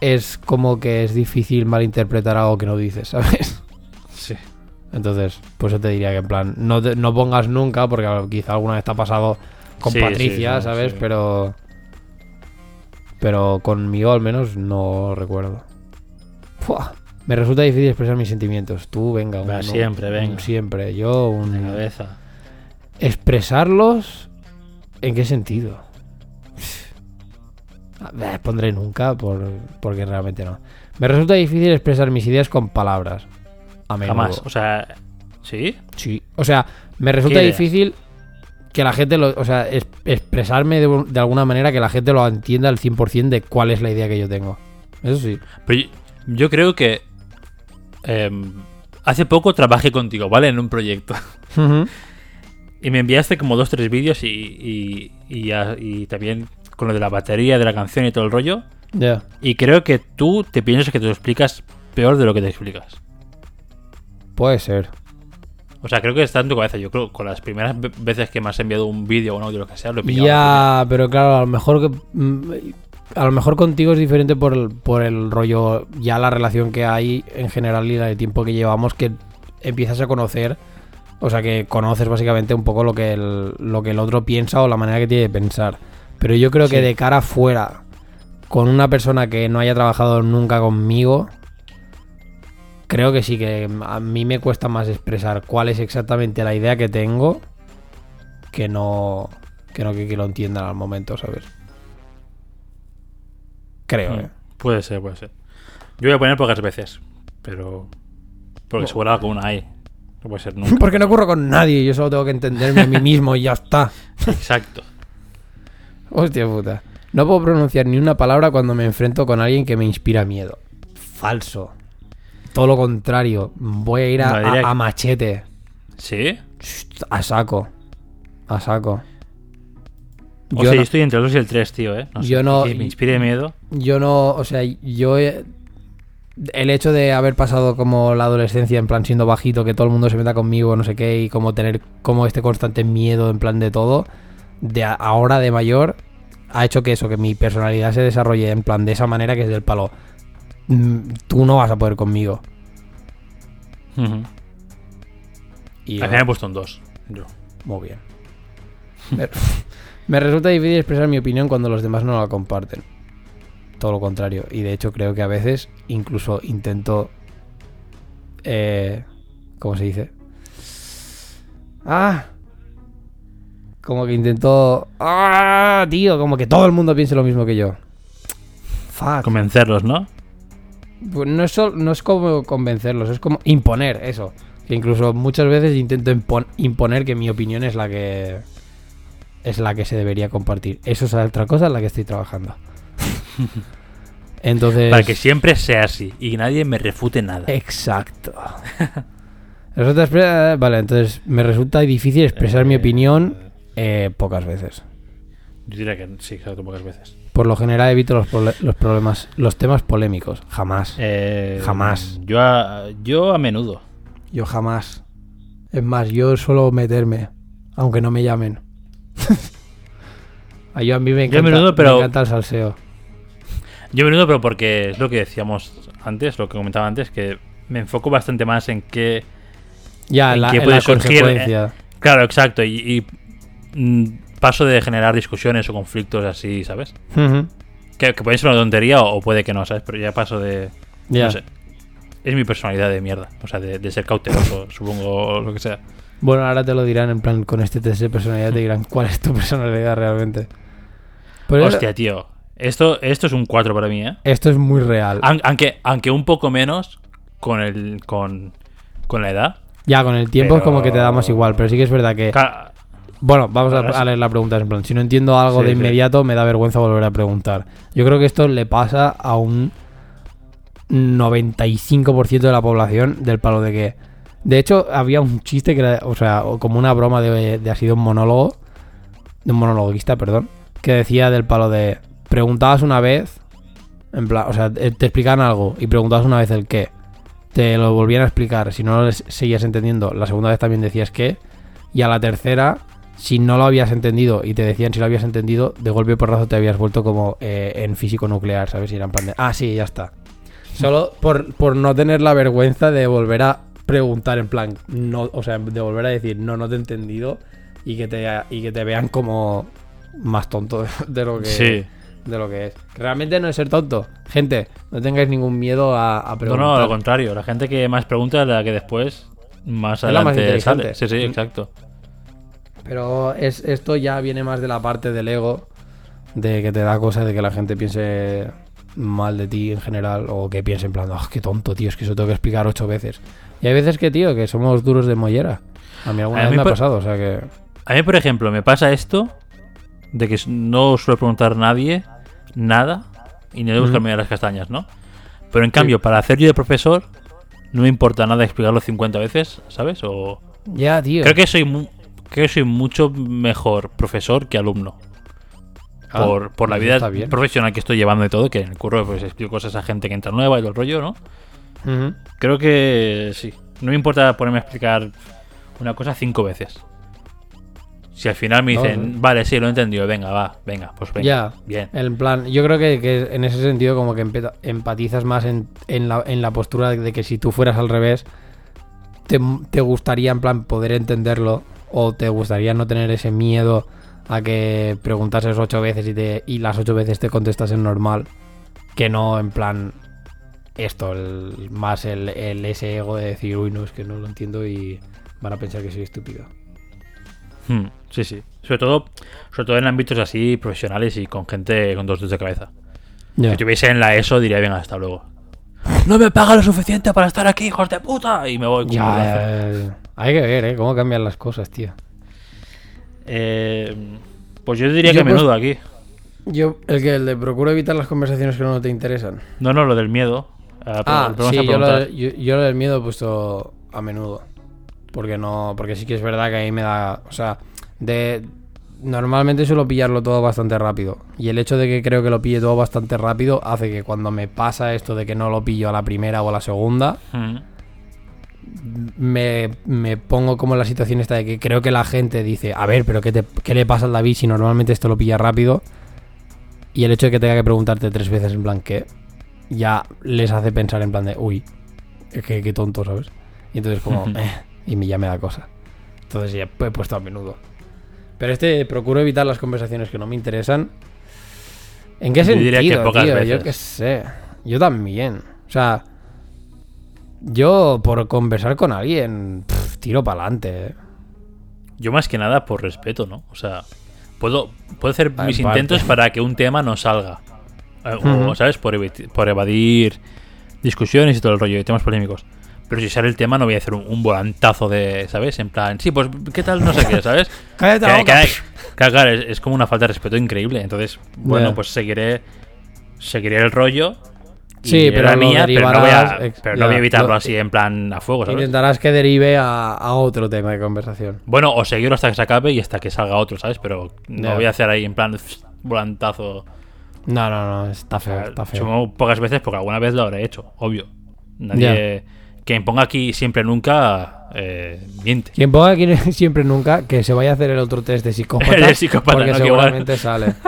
es como que es difícil malinterpretar algo que no dices, *laughs* ¿sabes? Sí. Entonces, pues yo te diría que en plan, no, te- no pongas nunca, porque quizá alguna vez te ha pasado con Sí, Patricia, sí, ¿sabes? Pero. Pero conmigo al menos no recuerdo. Fua, Me resulta difícil expresar mis sentimientos. Tú, venga, un- siempre, un venga. siempre. Yo, un. Cabeza. ¿Expresarlos? ¿En qué sentido? Pondré nunca por, porque realmente no. Me resulta difícil expresar mis ideas con palabras. A menudo. Jamás. O sea, ¿sí? Sí. O sea, me resulta ¿Qué idea? Que la gente lo. O sea, es- expresarme de, un- de alguna manera que la gente lo entienda al 100% de cuál es la idea que yo tengo. Eso sí. Pero yo, yo creo que em, hace poco trabajé contigo, ¿vale? En un proyecto. *laughs* Y me enviaste como dos, tres vídeos y, y, y ya- y también con lo de la batería, de la canción y todo el rollo. Ya. Y creo que tú te piensas que te lo explicas peor de lo que te explicas. Puede ser. O sea, creo que está en tu cabeza. Yo creo que con las primeras ve- veces que me has enviado un vídeo o un audio, lo que sea, lo he pillado. Ya, pero claro, a lo mejor que. mm, A lo mejor contigo es diferente por el, por el rollo, ya la relación que hay en general y la de tiempo que llevamos, que empiezas a conocer, o sea, que conoces básicamente un poco lo que el, lo que el otro piensa o la manera que tiene de pensar. Pero yo creo que de cara afuera, con una persona que no haya trabajado nunca conmigo, creo que sí que a mí me cuesta más expresar cuál es exactamente la idea que tengo que no que no que, que lo entiendan al momento, ¿sabes? Creo, Mm, ¿eh? Puede ser, puede ser. Yo voy a poner pocas veces, pero. Porque seguro alguna hay. No puede ser nunca. *laughs* Porque no ocurro con nadie, yo solo tengo que entenderme a mí mismo y ya está. Exacto. Hostia puta. No puedo pronunciar ni una palabra cuando me enfrento con alguien que me inspira miedo. Falso. Todo lo contrario. Voy a ir a, No, machete. ¿Sí? A saco. A saco. O Yo sea, no- yo estoy entre el 2 y el 3, tío, ¿eh? sé, Yo no- Que me inspire miedo. yo no, o sea, yo he- el hecho de haber pasado como la adolescencia en plan siendo bajito, que todo el mundo se meta conmigo, no sé qué, y como tener como este constante miedo en plan de todo, de ahora de mayor, ha hecho que eso, que mi personalidad se desarrolle en plan de esa manera que es del palo. "Mm, Tú no vas a poder conmigo. Y Al final he puesto un 2. Yo. muy bien. *laughs* Me, me resulta difícil expresar mi opinión cuando los demás no la comparten. Todo lo contrario. Y de hecho creo que a veces incluso intento... Eh, ¿Cómo se dice? Ah. Como que intento... Ah, tío. Como que todo el mundo piense lo mismo que yo. Fuck. Convencerlos, ¿no? Pues no es, sol- no es como convencerlos, es como imponer eso. Que incluso muchas veces intento impon- imponer que mi opinión es la que es la que se debería compartir. Eso es otra cosa en la que estoy trabajando. *laughs* Entonces, Para que siempre sea así y nadie me refute nada. exacto. Vale, entonces me resulta difícil expresar mi Eh, opinión eh, pocas veces. Yo diría que sí, exacto, pocas veces. Por lo general evito los, problemas, los temas polémicos. Jamás. Eh, Jamás. Yo a, yo a menudo. Yo jamás. Es más, yo suelo meterme, aunque no me llamen. *laughs* yo a mí me encanta, menudo, pero- me encanta el salseo. Yo a menudo, pero porque es lo que decíamos antes, lo que comentaba antes, que me enfoco bastante más en qué. Ya, ¿En la, qué en puede la surgir, eh? Claro, exacto. Y, y, mm, paso de generar discusiones o conflictos así, ¿sabes? Que, que puede ser una tontería o, o puede que no, ¿sabes? Pero ya paso de. Ya. No sé. Es mi personalidad de mierda. O sea, de, de ser cauteloso, *laughs* supongo, o lo que sea. Bueno, ahora te lo dirán en plan con este test de personalidad, te dirán cuál es tu *laughs* personalidad realmente. Pero Hostia, tío. Esto, esto es un 4 para mí, ¿eh? Esto es muy real. Aun- Aunque, aunque un poco menos con el con, con la edad. Ya, con el tiempo es como que te da más igual, pero sí que es verdad que... Bueno, vamos a, leer la pregunta en plan. Si no entiendo algo Sí, de sí. inmediato, me da vergüenza volver a preguntar. Yo creo que esto le pasa a un 95% de la población del palo de que... De hecho, había un chiste que era, o sea, como una broma de, de así de un monólogo, de un monologuista, perdón, que decía del palo de... Preguntabas una vez, en plan, o sea, te te explicaban algo y preguntabas una vez el qué. Te lo volvían a explicar, si no lo seguías entendiendo, la segunda vez también decías qué. Y a la tercera, si no lo habías entendido y te decían si lo habías entendido, de golpe porrazo te habías vuelto como eh, en físico nuclear, ¿sabes? Y era en plan de, ah, sí, ya está. Solo por, por no tener la vergüenza de volver a preguntar en plan, no, o sea, de volver a decir, no, no te he entendido y que te, y que te vean como más tonto de, de lo que Sí. de lo que es. Realmente no es ser tonto. Gente, no tengáis ningún miedo a, a No, preguntar. no, al contrario. La gente que más pregunta es la que después más Es la más adelante sale. Sí, sí, Mm. exacto. Pero es, esto ya viene más de la parte del ego, de que te da cosa de que la gente piense mal de ti en general, o que piense en plan, oh, qué tonto, tío, es que eso tengo que explicar ocho veces. Y hay veces que, tío, que somos duros de mollera. A mí alguna A vez mí me ha por- pasado, o sea que... A mí, por ejemplo, me pasa esto de que no suele preguntar nadie nada y ni de buscarme las castañas, ¿no? Pero en cambio, para hacer yo de profesor, no me importa nada explicarlo 50 veces, ¿sabes? O Ya, tío. creo que soy mu- creo que soy mucho mejor profesor que alumno. Ah, por, por la vida bien. profesional que estoy llevando y todo, que en el curro pues explico cosas a gente que entra nueva y todo el rollo, ¿no? Creo que sí. No me importa ponerme a explicar una cosa cinco veces. Si al final me dicen, no. vale, sí, lo he entendido, venga, va, venga, pues venga. Ya, Bien. En plan, yo creo que, que en ese sentido como que empatizas más en, en la, en la postura de que si tú fueras al revés, te, te gustaría en plan poder entenderlo o te gustaría no tener ese miedo a que preguntases ocho veces y, te, y las ocho veces te contestas en normal, que no en plan esto, el- más el, el ese ego de decir, uy, no, es que no lo entiendo y van a pensar que soy estúpido. Hmm, sí, sí. Sobre todo, sobre todo en ámbitos así profesionales y con gente con dos dedos de cabeza. Si estuviese en la ESO, diría, venga, hasta luego. No me paga lo suficiente para estar aquí, hijos de puta. Y me voy. como Ya, hay que ver, ¿eh? Cómo cambian las cosas, tío. Eh, pues yo diría Yo, que a pues- menudo aquí. Yo, el que el de procuro evitar las conversaciones que no te interesan. No, no, lo del miedo. Ah, Ah, sí, yo lo, preguntar. yo, yo lo del miedo he puesto a menudo. Porque no, porque sí que es verdad que ahí me da, o sea, de normalmente suelo pillarlo todo bastante rápido. Y el hecho de que creo que lo pille todo bastante rápido hace que cuando me pasa esto de que no lo pillo a la primera o a la segunda, Hmm. Me, me pongo como la situación esta de que creo que la gente dice, a ver, pero ¿qué, te- qué le pasa al David si normalmente esto lo pilla rápido? Y el hecho de que tenga que preguntarte tres veces en plan qué, ya les hace pensar en plan de, uy, es que qué tonto, ¿sabes? Y entonces como, *laughs* eh, y me, ya me da cosa. Entonces ya he puesto a menudo. Pero este, procuro evitar las conversaciones que no me interesan. ¿En qué Yo sentido, diría que pocas tío? veces. Yo qué sé. Yo también. O sea, yo por conversar con alguien, pf, tiro para adelante. Yo más que nada por respeto, ¿no? O sea, puedo, puedo hacer Ah, mis parte. intentos para que un tema no salga. Eh, O. ¿sabes? Por, evi- por evadir discusiones y todo el rollo y temas polémicos. Pero si sale el tema no voy a hacer un, un volantazo de, ¿sabes? En plan, sí, pues, ¿qué tal? No sé qué, ¿sabes? *laughs* Cállate Que- que que, claro, es, es como una falta de respeto increíble. Entonces, bueno, pues seguiré, seguiré el rollo. Sí, pero mía, pero no voy a, pero no voy a evitarlo lo- así en plan a fuego, ¿sabes? Intentarás que derive a, a otro tema de conversación. Bueno, o seguirlo hasta que se acabe y hasta que salga otro, ¿sabes? Pero no voy a hacer ahí en plan pff, volantazo. No, no, no, está feo, está feo. Supongo pocas veces porque alguna vez lo habré hecho, obvio. Nadie. Quien ponga aquí siempre nunca eh, miente. Quien ponga aquí *laughs* siempre nunca que se vaya a hacer el otro test de *laughs* psicópata. El de psicópata, porque no, seguramente sale. *laughs*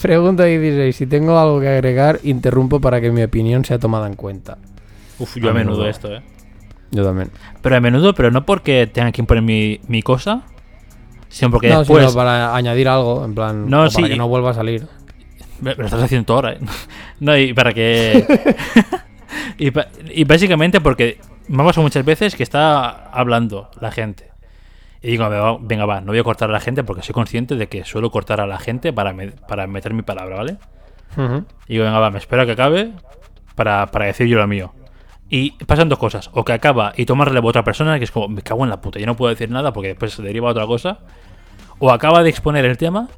Pregunta 16. Si tengo algo que agregar, interrumpo para que mi opinión sea tomada en cuenta. Uf, yo A a menudo menudo. esto, ¿eh? Yo también. Pero a menudo, pero no porque tenga que imponer mi, mi cosa, sino porque no, después. sino para añadir algo, en plan, No, sí. para que no vuelva a salir. Me me lo estás haciendo ahora, ¿eh? *laughs* No, y para que. *laughs* *laughs* y, y básicamente porque me ha pasado muchas veces que está hablando la gente. Y digo, "Venga, va, no voy a cortar a la gente porque soy consciente de que suelo cortar a la gente para, me- para meter mi palabra, ¿vale? Y digo, venga, va, me espero a que acabe para, para decir yo lo mío. Y pasan dos cosas. O que acaba y toma relevo otra persona, que es como, me cago en la puta, yo no puedo decir nada porque después se deriva a otra cosa. O acaba de exponer el tema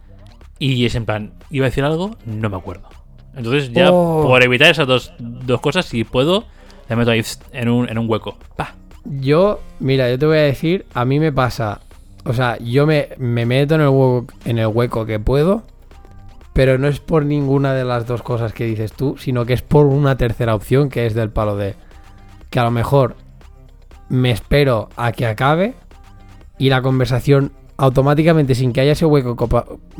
y es en plan, iba a decir algo, no me acuerdo. Entonces ya, Oh. por evitar esas dos, dos cosas, si puedo, le meto ahí en un, en un hueco. Pa. Yo, mira, yo te voy a decir, a mí me pasa, o sea, yo me, me meto en el, hueco, en el hueco que puedo, pero no es por ninguna de las dos cosas que dices tú, sino que es por una tercera opción que es del palo de que a lo mejor me espero a que acabe y la conversación automáticamente sin que haya ese hueco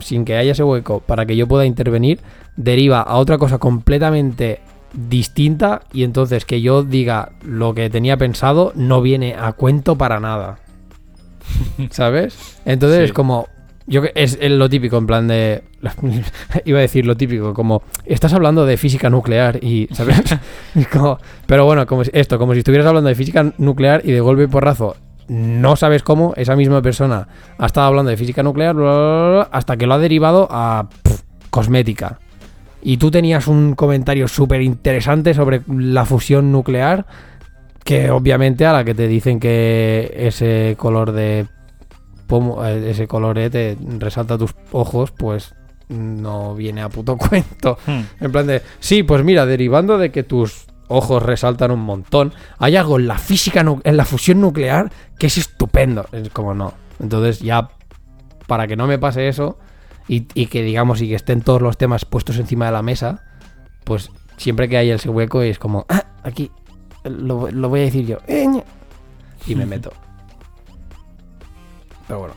sin que haya ese hueco para que yo pueda intervenir deriva a otra cosa completamente distinta y entonces que yo diga lo que tenía pensado no viene a cuento para nada. *laughs* ¿Sabes? Entonces Sí. es como yo es, es lo típico en plan de *laughs* iba a decir lo típico como estás hablando de física nuclear y ¿sabes? *laughs* Como- pero bueno, como esto como si estuvieras hablando de física nuclear y de golpe y porrazo no sabes cómo esa misma persona ha estado hablando de física nuclear bla, bla, bla, bla, hasta que lo ha derivado a cosmética. Y tú tenías un comentario súper interesante sobre la fusión nuclear, que obviamente a la que te dicen que ese color de pomo, eh, ese colorete resalta tus ojos, pues no viene a puto *laughs* cuento. Hmm. En plan de, sí, pues mira, derivando de que tus ojos resaltan un montón, hay algo en la física, en la fusión nuclear que es estupendo. Es como no. Entonces ya, para que no me pase eso y, y que digamos y que estén todos los temas puestos encima de la mesa, pues siempre que hay ese hueco es como, ah, aquí, lo, lo voy a decir yo. eh, ñe", y me meto. *laughs* Pero bueno.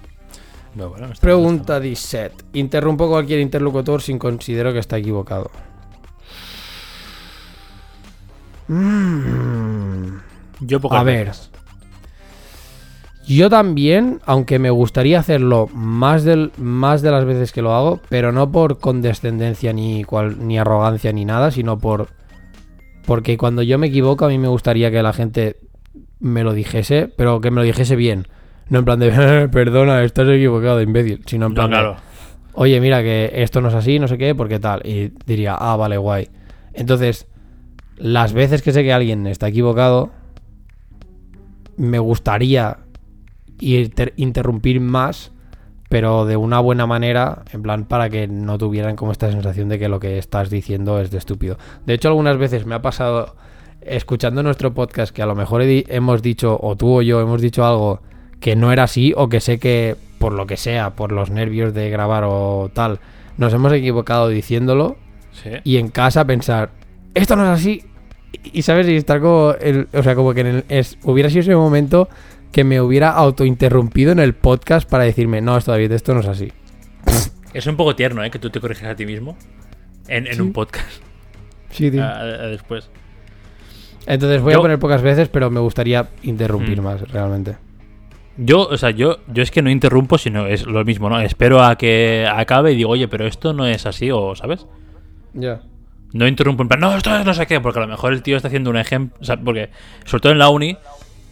Pregunta 17. Interrumpo cualquier interlocutor sin considero que está equivocado. Mm. Yo pocas A ver. Yo también, aunque me gustaría hacerlo más, del, más de las veces que lo hago, pero no por condescendencia ni, cual, ni arrogancia ni nada, sino por... Porque cuando yo me equivoco a mí me gustaría que la gente me lo dijese, pero que me lo dijese bien. No en plan de, "Eh, *laughs* perdona, estás equivocado, imbécil. Sino en No, plan de, claro. oye, mira que esto no es así, no sé qué, porque tal. Y diría, ah, vale, guay. Entonces, las veces que sé que alguien está equivocado, me gustaría inter- interrumpir más, pero de una buena manera, en plan para que no tuvieran como esta sensación de que lo que estás diciendo es de estúpido. De hecho, algunas veces me ha pasado escuchando nuestro podcast que a lo mejor hemos dicho, o tú o yo hemos dicho algo que no era así, o que sé que por lo que sea, por los nervios de grabar o tal, nos hemos equivocado diciéndolo Sí. y en casa pensar, esto no es así. Y, y, sabes, y estar como, el- o sea, como que en el- es, hubiera sido ese momento que me hubiera autointerrumpido en el podcast para decirme, no, esto David, esto no es así. Es un poco tierno, ¿eh? Que tú te corriges a ti mismo en, en Sí. un podcast Sí, tío. después. Entonces voy Yo- a poner pocas veces, pero me gustaría interrumpir Mm. más, realmente. Yo, o sea, yo, yo es que no interrumpo, sino es lo mismo, ¿no? Espero a que acabe y digo, oye, pero esto no es así, o, ¿sabes? Ya. No interrumpo en plan, no, esto es no sé qué, porque a lo mejor el tío está haciendo un ejemplo, o sea, porque, sobre todo en la uni,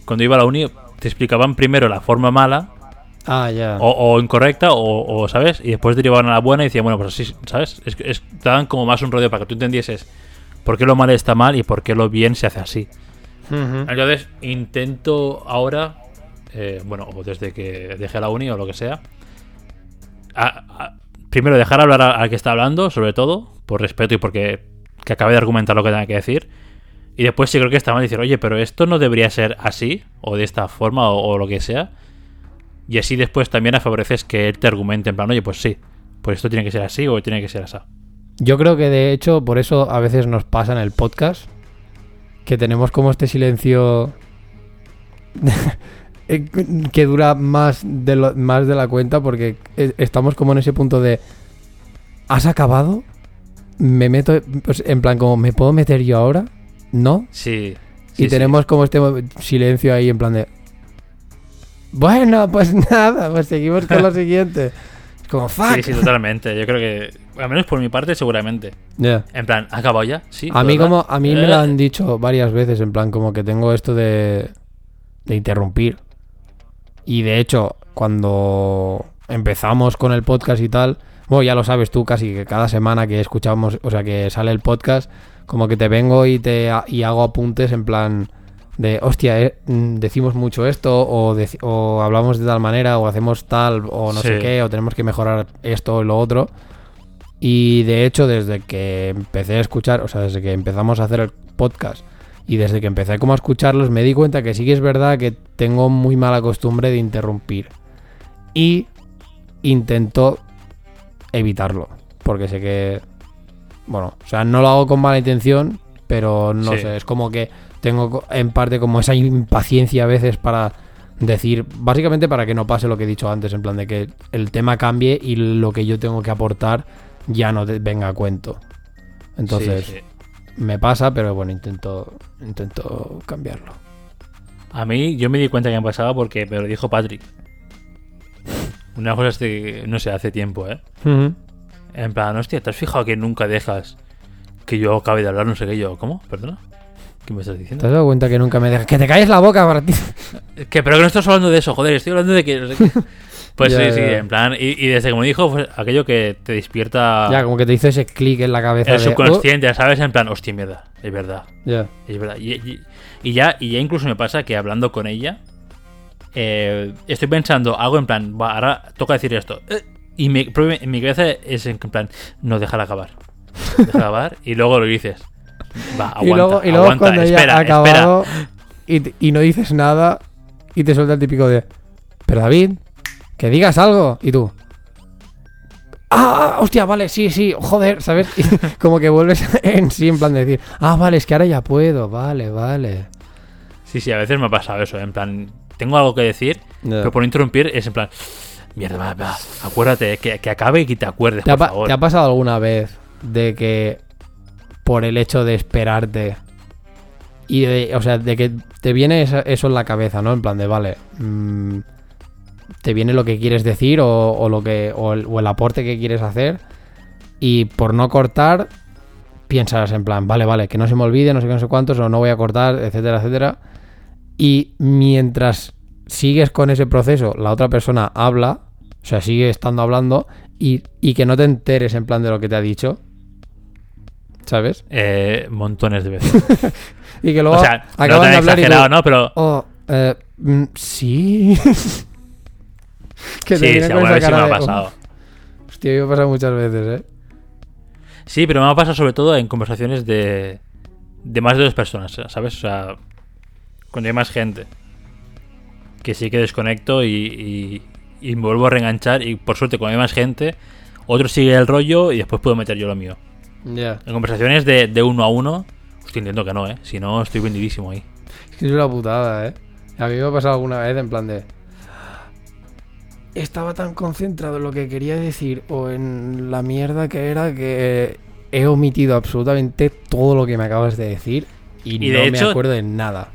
cuando iba a la uni, te explicaban primero la forma mala Ah, ya. o, o incorrecta, o, o, ¿sabes? Y después derivaban a la buena y decían, bueno, pues así, ¿sabes? Es, es- te daban como más un rodeo para que tú entendieses por qué lo mal está mal y por qué lo bien se hace así. Entonces, intento ahora, eh, bueno, o desde que dejé la uni o lo que sea, a- a- primero dejar hablar al que está hablando, sobre todo, por respeto y porque que acabe de argumentar lo que tenga que decir. Y después sí creo que está mal decir, oye, pero esto no debería ser así, o de esta forma, o, lo que sea. Y así después también favoreces que él te argumente en plan, oye, pues sí, pues esto tiene que ser así o tiene que ser así. Yo creo que de hecho por eso a veces nos pasa en el podcast que tenemos como este silencio *laughs* eh, que dura más de más de la cuenta porque eh, estamos como en ese punto de ¿has acabado? Me meto pues, en plan como ¿me puedo meter yo ahora? ¿No? Sí. y tenemos como este silencio ahí en plan de bueno, pues *laughs* nada, pues seguimos con lo *laughs* siguiente. Es como fuck. Sí, sí, totalmente. Yo creo que, al menos por mi parte, seguramente. Ya. En plan, ¿ha acabado ya? Sí. A mí como a mí me Eh, lo han dicho varias veces en plan como que tengo esto de de interrumpir. Y de hecho, cuando empezamos con el podcast y tal, bueno, ya lo sabes tú casi que cada semana que escuchamos, o sea, que sale el podcast, como que te vengo y te y hago apuntes en plan de, hostia, eh, mm, decimos mucho esto, o, o hablamos de tal manera, o hacemos tal, o no sé qué, o tenemos que mejorar esto o lo otro. Y de hecho, desde que empecé a escuchar, o sea, desde que empezamos a hacer el podcast y desde que empecé como a escucharlos, me di cuenta que sí que es verdad que tengo muy mala costumbre de interrumpir. Y intento evitarlo, porque sé que, bueno, o sea, no lo hago con mala intención, pero no Sí. sé, es como que tengo en parte como esa impaciencia a veces para decir, básicamente para que no pase lo que he dicho antes, en plan de que el tema cambie y lo que yo tengo que aportar ya no te venga a cuento. Entonces, Sí, sí. me pasa, pero bueno, intento intento cambiarlo. A mí, yo me di cuenta que me pasaba porque me lo dijo Patrick. Una cosa es de, no sé, hace tiempo, ¿eh? En plan, hostia, ¿te has fijado que nunca dejas que yo acabe de hablar no sé qué? Yo, ¿cómo? ¿Perdona? ¿Qué me estás ¿Te diciendo? has dado cuenta que nunca me dejas? ¡Que te calles la boca, Martín! *laughs* Que, pero que no estás hablando de eso, joder, estoy hablando de que... *laughs* Pues Ya, sí, sí, en plan, y, y desde que me dijo, pues, aquello que te despierta Ya, como que te hizo ese clic en la cabeza. el de, subconsciente, ¿sabes? En plan, hostia, mierda, es verdad. "Oh", ya. Es verdad. Y, y- y ya, y ya incluso me pasa que hablando con ella, eh, estoy pensando algo en plan, "Va, ahora toca decir esto. Eh, Y mi, mi cabeza es en plan, no, déjala acabar. Déjala acabar y luego lo dices. Va, *laughs* aguanta, y luego, y luego aguanta, cuando ya espera, ha acabado espera. y, no dices nada y te suelta el típico de, pero David, que digas algo. Y tú, ah, hostia, vale, sí, sí, joder, ¿sabes? *laughs* Y como que vuelves *laughs* en sí, en plan de decir, ah, vale, es que ahora ya puedo, vale, vale. Sí, sí, a veces me ha pasado eso. En plan, tengo algo que decir, pero por no interrumpir es en plan, mierda, va, va, acuérdate, que, que acabe y que te acuerdes, ¿Te ha, por pa- favor. te ha pasado alguna vez de que por el hecho de esperarte y de, o sea, de que te viene eso en la cabeza, ¿no? En plan de, vale, mm, te viene lo que quieres decir o, o lo que o el, o el aporte que quieres hacer y por no cortar piensas en plan, vale, vale, que no se me olvide, no sé qué, no sé cuántos, o no voy a cortar, etcétera, etcétera. Y mientras sigues con ese proceso, la otra persona habla, o sea, sigue estando hablando y, y que no te enteres en plan de lo que te ha dicho. ¿Sabes? *laughs* Eh, montones de veces. *laughs* Y que luego o sea, no acaban tan de hablar y tú, exagerado, ¿no? Pero Oh, eh, mm, sí. *laughs* que te sí, sí, alguna vez sí me ha de, pasado. Hostia, me ha pasado muchas veces, ¿eh? Sí, pero me ha pasado sobre todo en conversaciones de, de más de dos personas, ¿sabes? O sea, cuando hay más gente. Que sí que desconecto y, y, y me vuelvo a reenganchar. Y por suerte, cuando hay más gente, otro sigue el rollo y después puedo meter yo lo mío. Ya. En conversaciones de, de uno a uno, hostia, entiendo que no, ¿eh? Si no, estoy vendidísimo ahí. Es que es una putada, ¿eh? A mí me ha pasado alguna vez en plan de... Estaba tan concentrado en lo que quería decir o en la mierda que era que he omitido absolutamente todo lo que me acabas de decir y, Y no de me acuerdo de nada.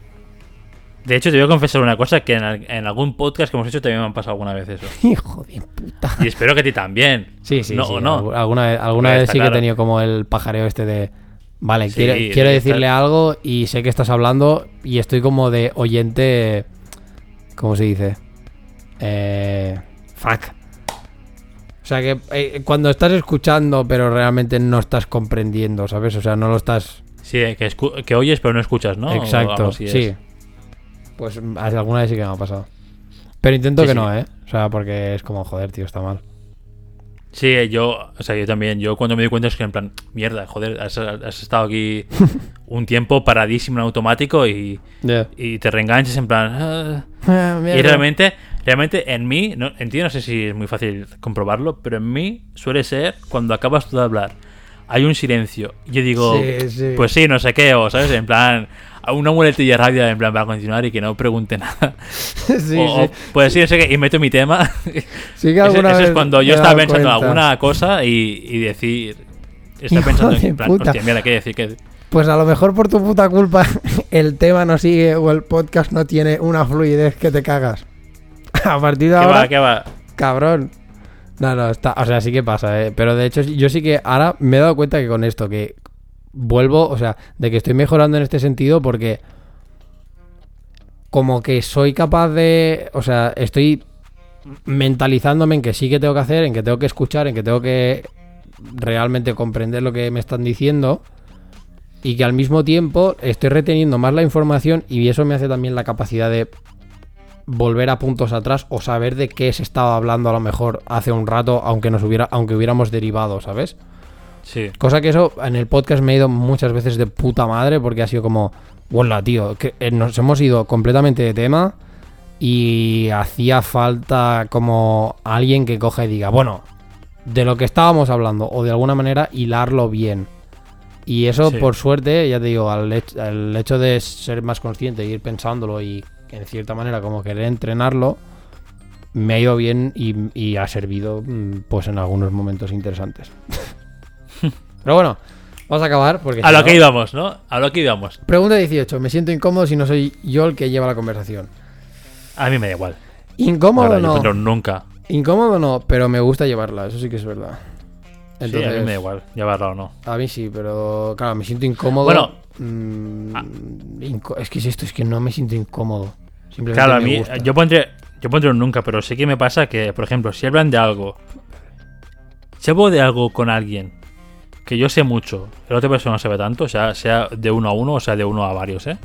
De hecho, te voy a confesar una cosa que en, al- en algún podcast que hemos hecho también me han pasado alguna vez eso. *laughs* Hijo de puta. Y espero que a ti también. Sí, sí, no, sí. ¿o no? algu- Alguna vez, alguna vez sí que he tenido como el pajareo este de... Vale, Sí, quiero, de quiero que decirle algo y sé que estás hablando y estoy como de oyente... ¿Cómo se dice? Eh, fuck. O sea que eh, cuando estás escuchando pero realmente no estás comprendiendo, ¿sabes? O sea, no lo estás... Sí, que, escu- que oyes pero no escuchas, ¿no? Exacto, es. Pues alguna vez sí que me ha pasado. Pero intento Sí, que sí. no, ¿eh? O sea, porque es como, joder, tío, está mal. Sí, yo, o sea, yo también, yo cuando me di cuenta es que en plan, mierda, joder, has, has estado aquí *laughs* un tiempo paradísimo en automático y, y te reenganches en plan... *laughs* ah. y realmente, realmente en mí, no, en ti no sé si es muy fácil comprobarlo, pero en mí suele ser cuando acabas tú de hablar, hay un silencio. Yo digo, Sí, sí. pues sí, no sé qué, o sabes, en plan, a una muletilla rápida en plan para continuar y que no pregunte nada. *laughs* sí, o, sí. pues sí, sé qué, y meto mi tema. *laughs* Sí que Eso, alguna eso vez es cuando yo estaba pensando en cuenta. alguna cosa y, y decir. Hijo pensando en plan, puta. hostia, mira, ¿qué decir? ¿Qué? Pues a lo mejor por tu puta culpa *laughs* el tema no sigue o el podcast no tiene una fluidez que te cagas. A partir de ¿Qué ahora, va? ¿Qué va? cabrón. No, no, está, o sea, sí que pasa, ¿eh? Pero de hecho, yo sí que ahora me he dado cuenta que con esto, que vuelvo, o sea, de que estoy mejorando en este sentido porque como que soy capaz de, o sea, estoy mentalizándome en que sí que tengo que hacer, en que tengo que escuchar, en que tengo que realmente comprender lo que me están diciendo y que al mismo tiempo estoy reteniendo más la información y eso me hace también la capacidad de volver a puntos atrás o saber de qué se estaba hablando a lo mejor hace un rato aunque nos hubiera aunque hubiéramos derivado, ¿sabes? Sí. Cosa que eso en el podcast me he ido muchas veces de puta madre porque ha sido como, hola tío, que eh, nos hemos ido completamente de tema y hacía falta como alguien que coja y diga, bueno, de lo que estábamos hablando o de alguna manera hilarlo bien. Y eso, Sí. por suerte, ya te digo, al, hech- al hecho de ser más consciente, ir pensándolo y en cierta manera como querer entrenarlo, me ha ido bien y, y ha servido mm, pues en algunos momentos interesantes. *laughs* Pero bueno, vamos a acabar porque... A si lo no- que íbamos, ¿no? A lo que íbamos. Pregunta 18. Me siento incómodo si no soy yo el que lleva la conversación. A mí me da igual. Incómodo verdad, yo no. pero nunca. Incómodo no, pero me gusta llevarla, eso sí que es verdad. Sí, Entonces, a mí me da igual. Llevarla o no. a mí sí, pero claro, me siento incómodo. Bueno. Mm, Ah. inco- es que es esto, es que no me siento incómodo. Simplemente Claro, a me mí, gusta. yo pondré, yo pondré un nunca, pero sí que me pasa que, por ejemplo, si hablan de algo, si hablo de algo con alguien que yo sé mucho, la otra persona no sabe tanto, o sea, sea de uno a uno o sea de uno a varios, ¿eh?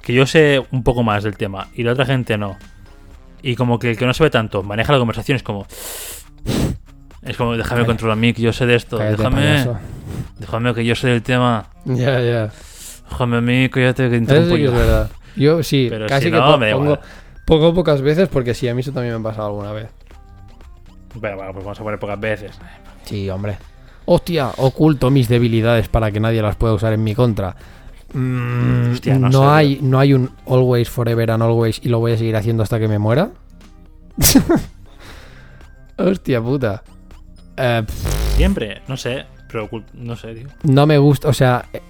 Que yo sé un poco más del tema y la otra gente no. Y como que el que no sabe tanto maneja la conversación es como... Es como, déjame controlar a mí, que yo sé de esto. Cállate, déjame, payaso. déjame que yo sé del tema. Ya, ya. Déjame a mí, cállate que Eso interrumpo sí es verdad. Yo sí, *laughs* Pero casi si que no, me pongo, pongo pocas veces porque sí, a mí eso también me ha pasado alguna vez. Bueno, bueno, pues vamos a poner pocas veces. Sí, hombre. Hostia, oculto mis debilidades para que nadie las pueda usar en mi contra. Mm, Hostia, no no, sé, hay, no hay un always, forever and always y lo voy a seguir haciendo hasta que me muera. *laughs* Hostia puta. Eh, Siempre, no sé, pero no sé, tío. no me gusta, o sea, eh,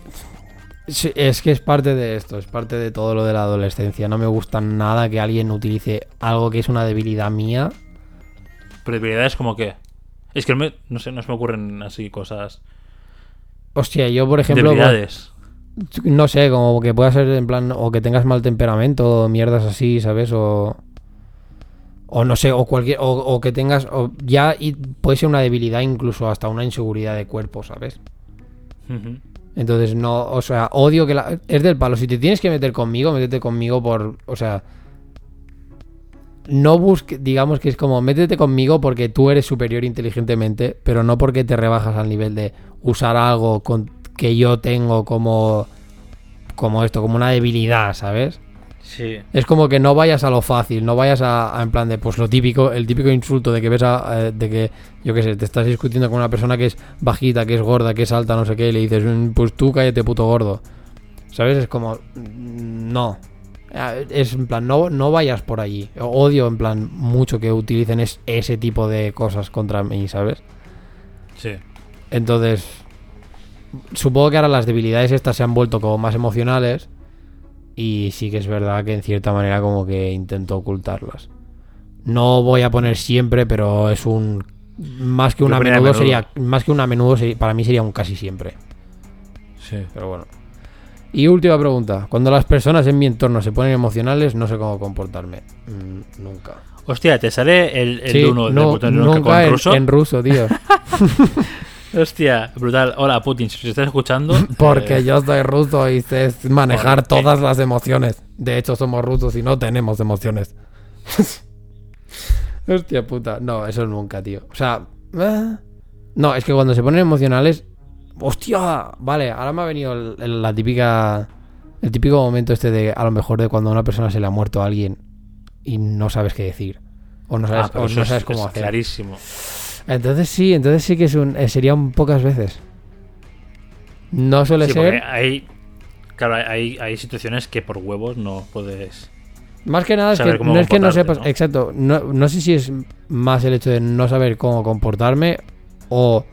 es que es parte de esto, es parte de todo lo de la adolescencia. No me gusta nada que alguien utilice algo que es una debilidad mía. Pero debilidades como que. Es que no, me- no sé, no se me ocurren así cosas. Hostia, yo por ejemplo... debilidades. No sé, como que pueda ser en plan, o que tengas mal temperamento, o mierdas así, ¿sabes? O. O no sé, o cualquier. O, o que tengas. O ya y puede ser una debilidad, incluso hasta una inseguridad de cuerpo, ¿sabes? Entonces no. O sea, odio que la. Es del palo. Si te tienes que meter conmigo, métete conmigo por. O sea. No busque. Digamos que es como. Métete conmigo porque tú eres superior inteligentemente, pero no porque te rebajas al nivel de usar algo con, que yo tengo como. Como esto, como una debilidad, ¿sabes? Sí. Es como que no vayas a lo fácil, no vayas a, a en plan de, pues lo típico, el típico insulto de que ves a, eh, de que, yo qué sé, te estás discutiendo con una persona que es bajita, que es gorda, que es alta, no sé qué, y le dices, "Mm, pues tú cállate puto gordo. ¿Sabes? Es como, mm, no. Eh, Es en plan, no, no vayas por allí. Odio en plan mucho que utilicen es- ese tipo de cosas contra mí, ¿sabes? Sí. Entonces, supongo que ahora las debilidades estas se han vuelto como más emocionales y sí que es verdad que en cierta manera como que intento ocultarlas. No voy a poner siempre, pero es un más que un a menudo, menudo. sería más que un a menudo para mí sería un casi siempre, Sí. pero bueno. Y última pregunta, cuando las personas en mi entorno se ponen emocionales, no sé cómo comportarme. Mm, nunca. Hostia, te sale el, el Sí, uno de no, botón nunca en, ruso. en ruso, tío. *laughs* Hostia, brutal. Hola, Putin, si estás escuchando. *laughs* Porque eh, yo soy ruso y sé manejar todas las emociones. De hecho, somos rusos y no tenemos emociones. *laughs* Hostia puta. No, eso nunca, tío. O sea... eh, No, es que cuando se ponen emocionales... ¡Hostia! Vale, ahora me ha venido el- el- la típica... El típico momento este de, a lo mejor, de cuando a una persona se le ha muerto a alguien y no sabes qué decir. O no sabes, ah, o es- cómo es hacer. Clarísimo. Entonces sí, entonces sí que es un, eh, sería un pocas veces. No suele Sí, ser... hay. Claro, hay, hay situaciones que por huevos no puedes. Más que nada es que no es que no sepas, ¿no? exacto, no, no sé si es más el hecho de no saber cómo comportarme o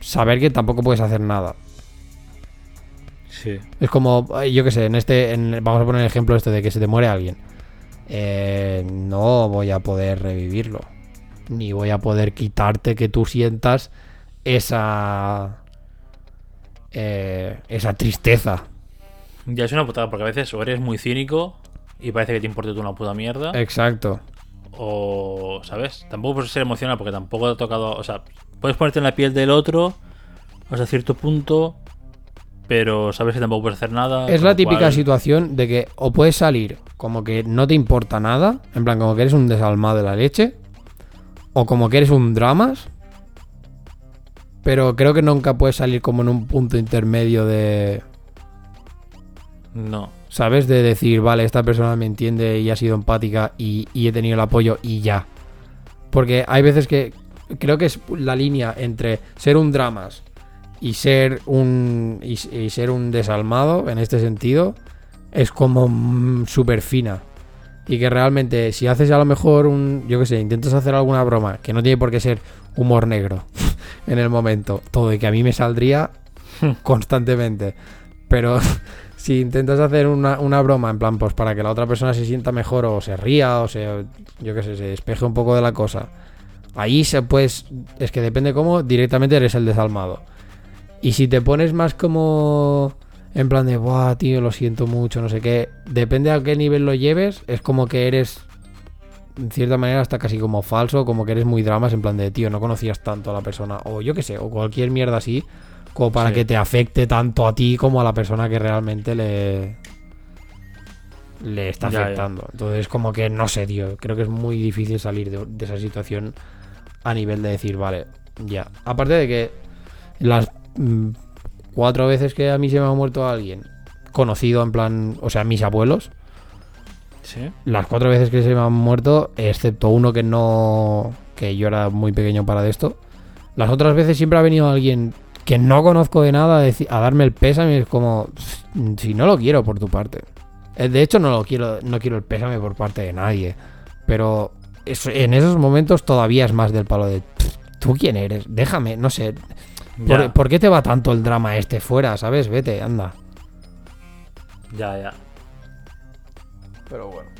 saber que tampoco puedes hacer nada. Sí. Es como, eh, yo qué sé, en este, en- vamos a poner el ejemplo este de que se te muere alguien. Eh, no voy a poder revivirlo. Ni voy a poder quitarte que tú sientas esa... eh, esa tristeza. Ya es una putada, porque a veces o eres muy cínico y parece que te importa tú una puta mierda. Exacto. o, ¿sabes? Tampoco puedes ser emocional porque tampoco te ha tocado, o sea, puedes ponerte en la piel del otro hasta cierto punto, pero sabes que tampoco puedes hacer nada. Es la típica cual- situación de que o puedes salir como que no te importa nada, en plan como que eres un desalmado de la leche, o como que eres un dramas, pero creo que nunca puedes salir como en un punto intermedio de, No. ¿sabes? De decir, vale, esta persona me entiende y ha sido empática y, y he tenido el apoyo y ya. Porque hay veces que creo que es la línea entre ser un dramas y ser un y, y ser un desalmado en este sentido es como mm, súper fina. Y que realmente si haces a lo mejor un, yo qué sé, intentas hacer alguna broma, que no tiene por qué ser humor negro *laughs* en el momento, todo y que a mí me saldría *laughs* constantemente. Pero *laughs* si intentas hacer una, una broma en plan, pues para que la otra persona se sienta mejor o se ría o se, yo qué sé, se despeje un poco de la cosa, ahí se pues, es que depende cómo, directamente eres el desalmado. Y si te pones más como en plan de, buah, tío, lo siento mucho, no sé qué, depende a qué nivel lo lleves, es como que eres, en cierta manera, hasta casi como falso, como que eres muy dramas, en plan de, tío, no conocías tanto a la persona, o yo qué sé, o cualquier mierda así, como para Sí. que te afecte tanto a ti como a la persona que realmente le le está Ya, ya. afectando. Entonces, como que no sé, tío. Creo que es muy difícil salir de, de esa situación a nivel de decir, vale, ya. Aparte de que las mm, cuatro veces que a mí se me ha muerto alguien conocido, en plan, o sea, mis abuelos, Sí. las cuatro veces que se me han muerto, excepto uno que no. que yo era muy pequeño para de esto. Las otras veces siempre ha venido alguien que no conozco de nada a, darme el pésame. Es como. Si no lo quiero por tu parte. Eh, De hecho, no lo quiero. No quiero el pésame por parte de nadie. Pero en esos momentos todavía es más del palo de, ¿tú quién eres? Déjame, no sé. ¿por, qué te va tanto el drama este fuera, sabes? Vete, anda. Ya, ya. Pero bueno.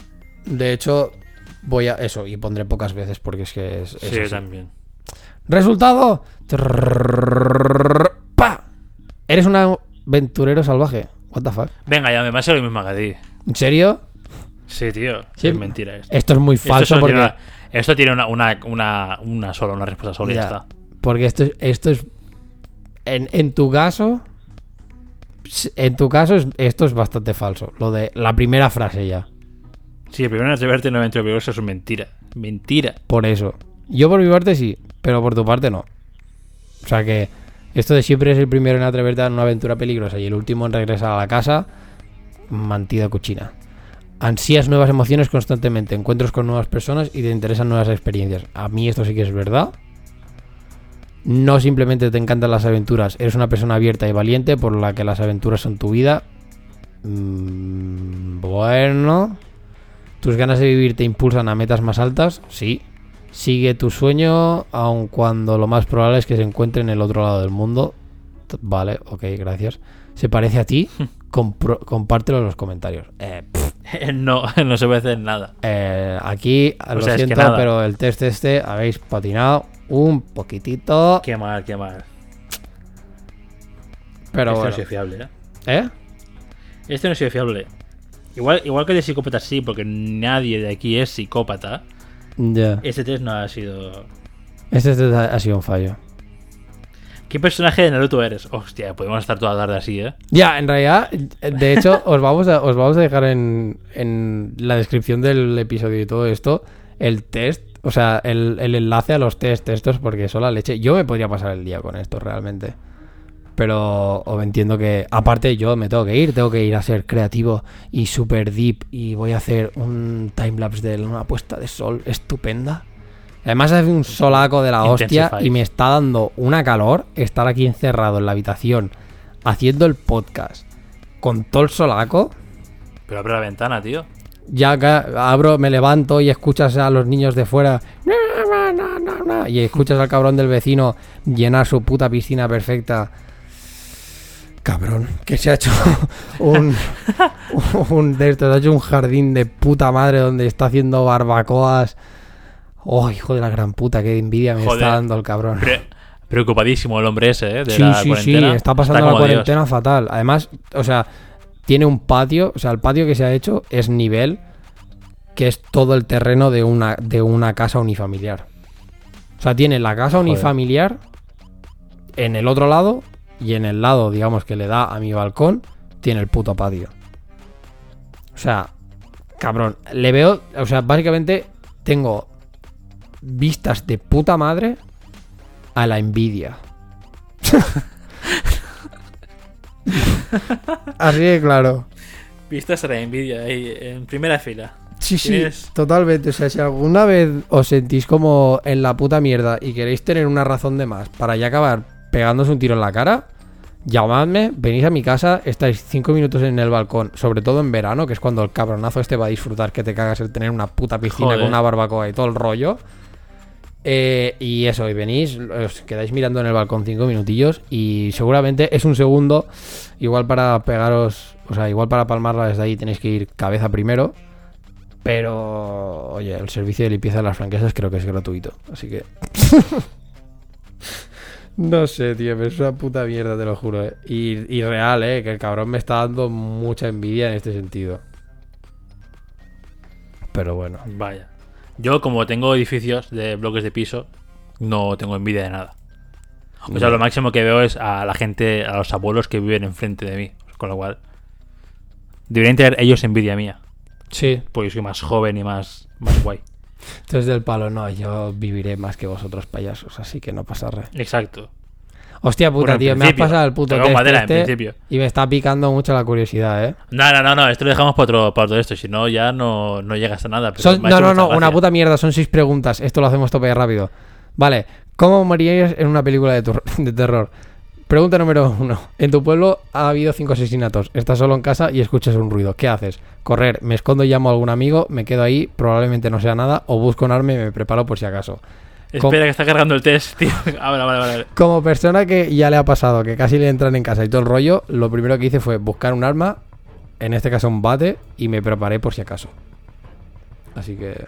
De hecho, voy a eso y pondré pocas veces porque es que es... sí, así. también. Resultado. ¡Pa! Eres un aventurero salvaje. What the fuck? Venga, ya me pasa lo mismo que a ti. ¿En serio? Sí, tío. Sí. Es mentira esto. Esto es muy falso porque. tiene una, esto tiene una, una, una, una sola, una respuesta sola ya está. Porque esto, es- esto es. En, en tu caso. En tu caso, es- esto es bastante falso. Lo de la primera frase ya. Sí, el primero en atreverte no aventura peligrosa es mentira. Mentira. Por eso. Yo por mi parte sí, pero por tu parte no. O sea que esto de siempre es el primero en atreverte a una aventura peligrosa y el último en regresar a la casa, mantida cuchina. Ansías nuevas emociones constantemente, encuentros con nuevas personas y te interesan nuevas experiencias. A mí esto sí que es verdad. No simplemente te encantan las aventuras, eres una persona abierta y valiente por la que las aventuras son tu vida. Mm, bueno. ¿Tus ganas de vivir te impulsan a metas más altas? Sí. Sigue tu sueño, aun cuando lo más probable es que se encuentre en el otro lado del mundo. Vale, ok, gracias. ¿Se parece a ti? *laughs* Compro- compártelo en los comentarios. Eh, pff, *laughs* no, *laughs* no se puede hacer nada. eh, aquí, lo sea, es que siento, pero el test este habéis patinado un poquitito. Qué mal, qué mal. Pero este no bueno. ha sido fiable, ¿eh? ¿Eh? Este no ha sido fiable. Igual, igual que de psicópata sí, porque nadie de aquí es psicópata. Ya. Este test no ha sido. Este, ha ha sido un fallo. ¿Qué personaje de Naruto eres? Hostia, podemos estar toda tarde así, ¿eh? Ya, en realidad, de hecho, *laughs* os vamos a, os vamos a dejar en, en la descripción del episodio y todo esto el test, o sea, el, el enlace a los test estos, porque son la leche. Yo me podría pasar el día con esto realmente. Pero os entiendo que, aparte, yo me tengo que ir, tengo que ir a ser creativo y super deep. Y voy a hacer un timelapse de una puesta de sol estupenda. Además, hace un solaco de la hostia y me está dando una calor estar aquí encerrado en la habitación haciendo el podcast con todo el solaco. Pero abre la ventana, tío. Ya abro, me levanto y escuchas a los niños de fuera y escuchas al cabrón del vecino llenar su puta piscina perfecta. Cabrón, que se ha hecho *laughs* un, *laughs* un de estos, ha hecho un jardín de puta madre donde está haciendo barbacoas. Oh, hijo de la gran puta, qué envidia me Joder. está dando el cabrón. Pre- preocupadísimo el hombre ese, ¿eh? De sí, la sí, sí, cuarentena. está pasando la Dios. cuarentena fatal. Además, o sea, tiene un patio, o sea, el patio que se ha hecho es nivel que es todo el terreno de una, de una casa unifamiliar. O sea, tiene la casa Joder. unifamiliar en el otro lado y en el lado, digamos, que le da a mi balcón, tiene el puto patio. O sea, cabrón, le veo, o sea, básicamente tengo vistas de puta madre a la envidia. *laughs* Así de claro. Vistas a la envidia ahí en primera fila. Sí, sí, Tienes- totalmente. O sea, si alguna vez os sentís como en la puta mierda y queréis tener una razón de más para ya acabar pegándose un tiro en la cara, llamadme, venís a mi casa, estáis cinco minutos en el balcón, sobre todo en verano, que es cuando el cabronazo este va a disfrutar que te cagas el tener una puta piscina Joder. con una barbacoa y todo el rollo. Eh, y eso, y venís, os quedáis mirando en el balcón cinco minutillos y seguramente es un segundo, igual para pegaros, o sea, igual para palmarla desde ahí tenéis que ir cabeza primero. Pero, oye, el servicio de limpieza de las franquesas creo que es gratuito. Así que. *laughs* no sé, tío, es una puta mierda, te lo juro. eh. Y, y real, eh, que el cabrón me está dando mucha envidia en este sentido. Pero bueno. Vaya. Yo, como tengo edificios de bloques de piso, no tengo envidia de nada. O sea, lo máximo que veo es a la gente, a los abuelos que viven enfrente de mí. Con lo cual, deberían tener ellos envidia mía. Sí, Porque soy más joven y más, más guay. entonces del palo, no, yo viviré más que vosotros payasos, así que no pasa re. Exacto. Hostia puta, Bueno, tío, me has pasado el puto test madera, en este principio. y me está picando mucho la curiosidad, eh. No, no, no, no, esto lo dejamos para otro, para otro esto. Si no, ya no, no llegas a nada. Pero Son- no, no, no, una puta mierda, son seis preguntas. Esto lo hacemos tope rápido. Vale, ¿cómo morirías en una película de, *laughs* de terror? Pregunta número uno. En tu pueblo ha habido cinco asesinatos. Estás solo en casa y escuchas un ruido. ¿Qué haces? Correr, me escondo y llamo a algún amigo, me quedo ahí, probablemente no sea nada, o busco un arma y me preparo por si acaso. Espera, que está cargando el test, tío. *laughs* Ah, vale, vale, vale. Como persona que ya le ha pasado, que casi le entran en casa y todo el rollo, lo primero que hice fue buscar un arma, en este caso un bate, y me preparé por si acaso. Así que...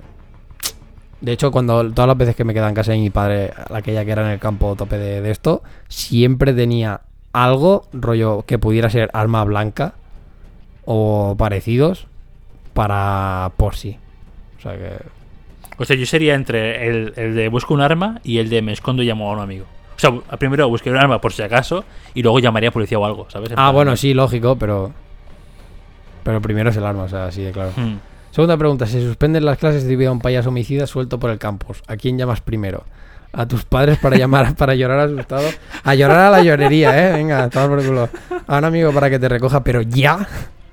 De hecho, cuando todas las veces que me quedaba en casa de mi padre, aquella que era en el campo tope de, de esto, siempre tenía algo, rollo, que pudiera ser arma blanca o parecidos, para por sí. O sea que... O sea, yo sería entre el, el de busco un arma y el de me escondo y llamo a un amigo. O sea, primero busqué un arma por si acaso y luego llamaría a policía o algo, ¿sabes? En Ah, plan- bueno, sí, lógico, pero... Pero primero es el arma, o sea, así de claro. Hmm. Segunda pregunta. Se suspenden las clases debido a un payaso homicida suelto por el campus, ¿a quién llamas primero? ¿A tus padres para llamar *laughs* para llorar asustado? A llorar a la llorería, ¿eh? Venga, todo por culo. A un amigo para que te recoja, pero ya.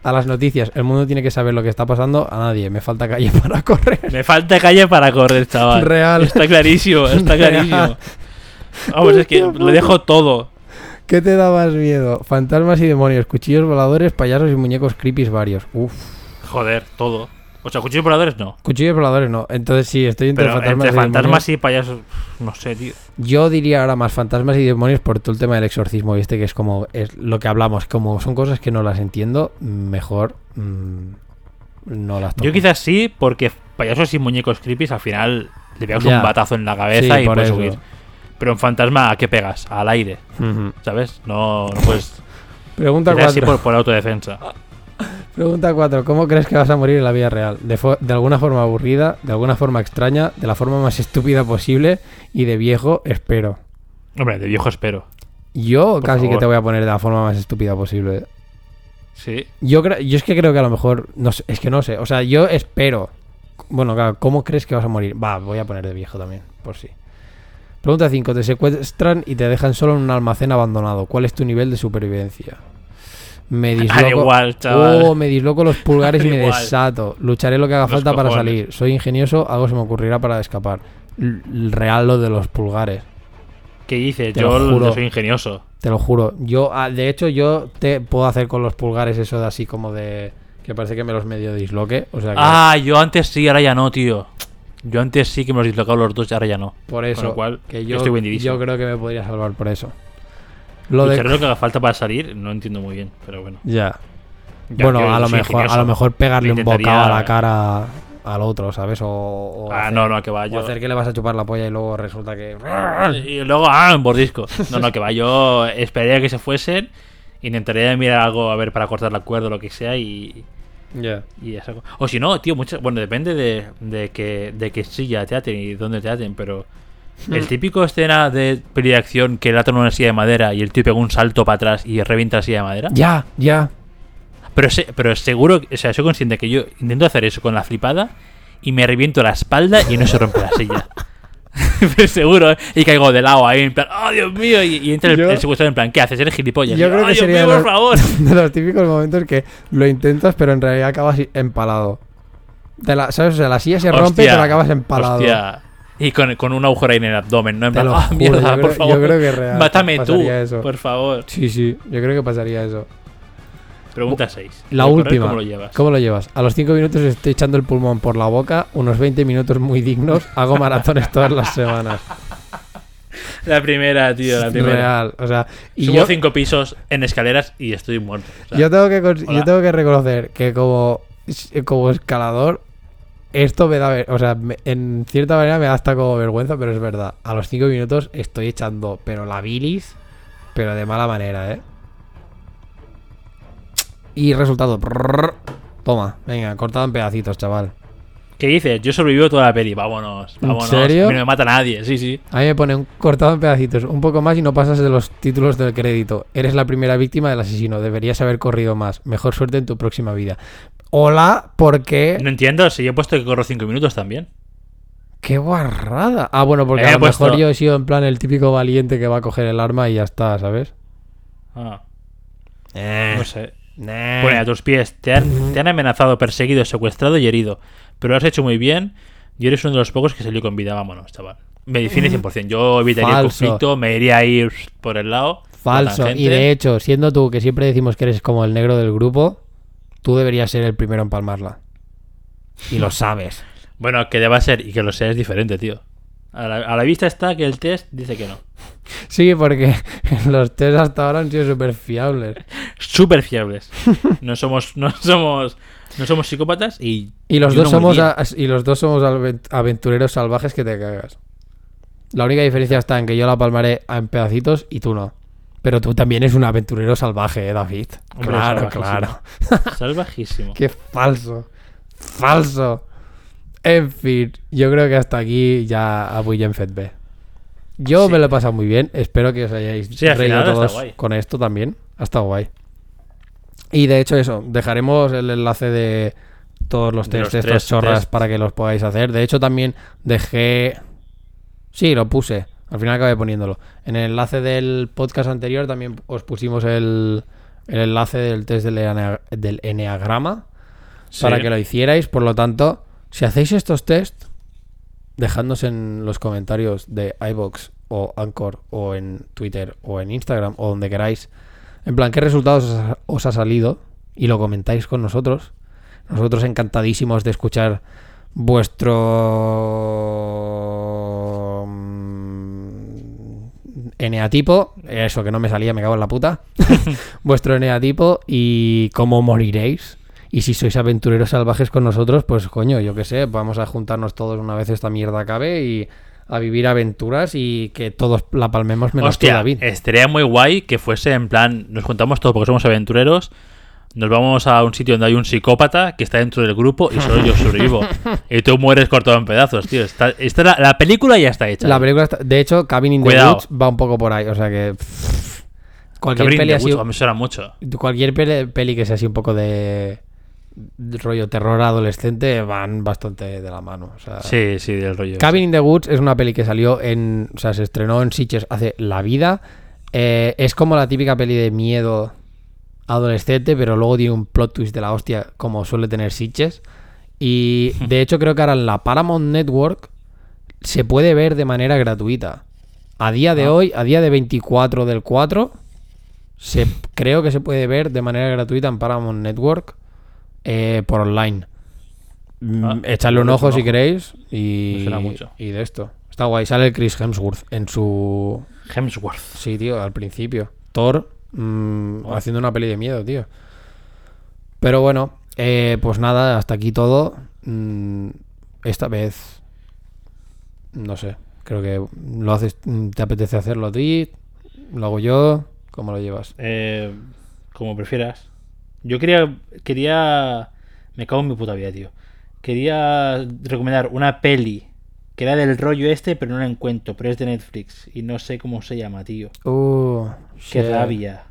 A las noticias. El mundo tiene que saber lo que está pasando. A nadie. Me falta calle *laughs* para correr. Me falta calle para correr, chaval. Real. Está clarísimo, está Real. clarísimo. Vamos, es que lo dejo todo. ¿Qué te da más miedo? Fantasmas y demonios, cuchillos voladores, payasos y muñecos creepy varios. Uf. Joder, todo. O sea, cuchillos voladores no. Cuchillos voladores no. Entonces sí, estoy entre Pero fantasmas entre y fantasmas y payasos, no sé, tío. Yo diría ahora más fantasmas y demonios por todo el tema del exorcismo, ¿viste? Que es como es lo que hablamos, como son cosas que no las entiendo, mejor mm, no las toco. Yo quizás sí, porque payasos y muñecos creepy al final le pegas Ya. un batazo en la cabeza Sí, y puedes eso. huir. Pero en fantasma, ¿a qué pegas? Al aire. ¿sabes? No, no puedes. Pregunta Quizás sí 4. por, por autodefensa. Pregunta 4. ¿Cómo crees que vas a morir en la vida real? De, de alguna forma aburrida, de alguna forma extraña, de la forma más *laughs* estúpida posible y de viejo, espero. Hombre, de viejo espero. Yo Por casi que te voy a poner de la forma más estúpida posible. Sí. Yo, yo es que creo que a lo mejor. No sé, es que no sé. O sea, yo espero. Bueno, claro, ¿cómo crees que vas a morir? Va, voy a poner de viejo también, por si. Pregunta 5. Te secuestran y te dejan solo en un almacén abandonado. ¿Cuál es tu nivel de supervivencia? Me disloco. Igual, chaval. Oh, me disloco los pulgares *laughs* y me igual. desato. Lucharé lo que haga Los falta para salir. Soy ingenioso, algo se me ocurrirá para escapar. L- real lo de los pulgares. ¿Qué dices? Te lo Yo, juro. yo soy ingenioso. Te lo juro. Yo, ah, de hecho, yo te puedo hacer con los pulgares eso de así como de. Que parece que me los medio disloque. O sea que. Ah, yo antes sí, ahora ya no, tío. Yo antes sí que me los he dislocado los dos y ahora ya no. por eso. con lo cual, que yo yo, estoy yo creo que me podría salvar por eso. Lo de. Que haga falta para salir, no entiendo muy bien, pero bueno. Ya. Ya bueno, a lo mejor, a lo mejor pegarle un Intentaría- bocado a la cara al otro, ¿sabes? O, o Ah, hacer, no, no, que va. o Yo... hacer que le vas a chupar la polla y luego resulta que. Y luego, ah, en bordisco. No, no, que va. Yo esperaría que se fuesen. Intentaría mirar algo a ver para cortar la cuerda o lo que sea y, Ya. Y esa co- O si no, tío, muchas. Bueno, depende de, de que de que silla te aten y dónde te aten, pero. El típico escena de peli de acción que le atan una silla de madera y el tío pega un salto para atrás y revienta la silla de madera. Ya, ya. Pero, se- pero seguro, o sea, soy consciente que yo intento hacer eso con la flipada y me reviento la espalda y no se rompe la silla. *laughs* pero seguro, ¿eh? y caigo de lado ahí en plan, ¡oh Dios mío! Y, y entra el, el secuestrador en plan, ¿qué haces? Eres gilipollas. Yo creo "Oh, que Dios sería mío, por los- favor. *laughs* de los típicos momentos que lo intentas, pero en realidad acabas empalado. La, ¿Sabes? O sea, la silla se rompe y pero acabas empalado. hostia. Y con, con un agujero ahí en el abdomen, ¿no? En plan, ¡ah, mierda, yo por creo- favor! yo creo que real, Mátame tú, eso. por favor. Sí, sí, yo creo que pasaría eso. Pregunta 6. La última. ¿Cómo lo llevas? ¿Cómo lo llevas? A los 5 minutos estoy echando el pulmón por la boca, unos 20 minutos muy dignos, hago maratones todas las semanas. La primera, tío, la primera. Real. O sea, y Subo yo, cinco pisos en escaleras y estoy muerto. O sea, yo, tengo que, yo tengo que reconocer que como, como escalador, esto me da. O sea, me- en cierta manera me da hasta como vergüenza, pero es verdad. A los 5 minutos estoy echando, pero la bilis, pero de mala manera, ¿eh? Y resultado. prrr, Toma, venga, cortado en pedacitos, chaval. ¿Qué dices? Yo sobrevivo toda la peli. Vámonos, ¿En vámonos. serio? A mí no me mata nadie, sí, sí. A mí me pone un cortado en pedacitos, un poco más y no pasas de los títulos del crédito. Eres la primera víctima del asesino, deberías haber corrido más. Mejor suerte en tu próxima vida. Hola, ¿por qué? No entiendo si yo he puesto que corro cinco minutos también. ¡Qué guarrada! Ah, bueno, porque Eh, a lo mejor yo he sido en plan el típico valiente que va a coger el arma y ya está, ¿sabes? Ah, Eh, no sé. Pone a tus pies. Te han, te han amenazado, perseguido, secuestrado y herido. Pero lo has hecho muy bien y eres uno de los pocos que salió con vida. Vámonos, chaval. Me define 100%. Yo evitaría el conflicto, me iría a ir por el lado. Falso. Y de hecho, siendo tú que siempre decimos que eres como el negro del grupo, tú deberías ser el primero en palmarla. Y lo sabes. Bueno, que deba ser y que lo sea es diferente, tío. A la, a la vista está que el test dice que no. Sí, porque *laughs* los test hasta ahora han sido súper fiables. Súper fiables. No somos, no somos, no somos psicópatas y. Y los dos somos a- y los dos somos aventureros salvajes que te cagas. La única diferencia está en que yo la palmaré en pedacitos y tú no. Pero tú también eres un aventurero salvaje, ¿eh, David. Hombre, claro, salvajísimo. claro. *laughs* Salvajísimo. Qué falso. Falso. En fin, yo creo que hasta aquí ya a en Fed B. Yo Sí. me lo he pasado muy bien. Espero que os hayáis Sí, reído todos con esto también. Ha estado guay. Y de hecho, eso, dejaremos el enlace de todos los test estos chorras test. para que los podáis hacer. De hecho, también dejé. Sí, lo puse. Al final acabé poniéndolo. En el enlace del podcast anterior también os pusimos el, el enlace del test del, enea- del eneagrama Sí. para que lo hicierais. Por lo tanto, si hacéis estos test, dejadnos en los comentarios de iBox o Anchor o en Twitter o en Instagram o donde queráis. En plan, ¿qué resultados os ha- os ha salido? Y lo comentáis con nosotros. Nosotros encantadísimos de escuchar vuestro eneatipo. Eso que no me salía, me cago en la puta. *laughs* vuestro eneatipo y cómo moriréis. Y si sois aventureros salvajes con nosotros, pues coño, yo qué sé, vamos a juntarnos todos una vez esta mierda acabe y a vivir aventuras y que todos la palmemos menos tú, Hostia, David. estaría muy guay que fuese en plan, nos juntamos todos porque somos aventureros, nos vamos a un sitio donde hay un psicópata que está dentro del grupo y solo yo sobrevivo. *laughs* y tú mueres cortado en pedazos, tío. Está, está la, la película ya está hecha. La película, está- de hecho, Cabin in the. Woods va un poco por ahí, o sea que pff, cualquier Cabrin peli de así, Woods, me suena mucho. cualquier peli, peli que sea así un poco de, de rollo terror adolescente van bastante de la mano. o sea, Sí, sí, del rollo. Cabin in the Woods es una peli que salió en. O sea, se estrenó en Sitges hace la vida. Eh, es como la típica peli de miedo adolescente, pero luego tiene un plot twist de la hostia, como suele tener Sitges. Y de hecho, creo que ahora en la Paramount Network se puede ver de manera gratuita. A día de Ah. hoy, a día de 24 del 4, se, creo que se puede ver de manera gratuita en Paramount Network eh, por online. Mm, Ah, Echadle un ojo un si ojo. queréis y, mucho. y de esto. Está guay, sale el Chris Hemsworth en su... Hemsworth. Sí, tío, al principio. Thor mm, haciendo una peli de miedo, tío. Pero bueno, eh, pues nada, hasta aquí todo. Mm, esta vez... No sé, creo que lo haces, mm, te apetece hacerlo a ti, lo hago yo, ¿cómo lo llevas? Eh, como prefieras. Yo quería, quería Me cago en mi puta vida, tío. Quería recomendar una peli que era del rollo este, pero no la encuentro. Pero es de Netflix y no sé cómo se llama, tío. Uh, Qué rabia.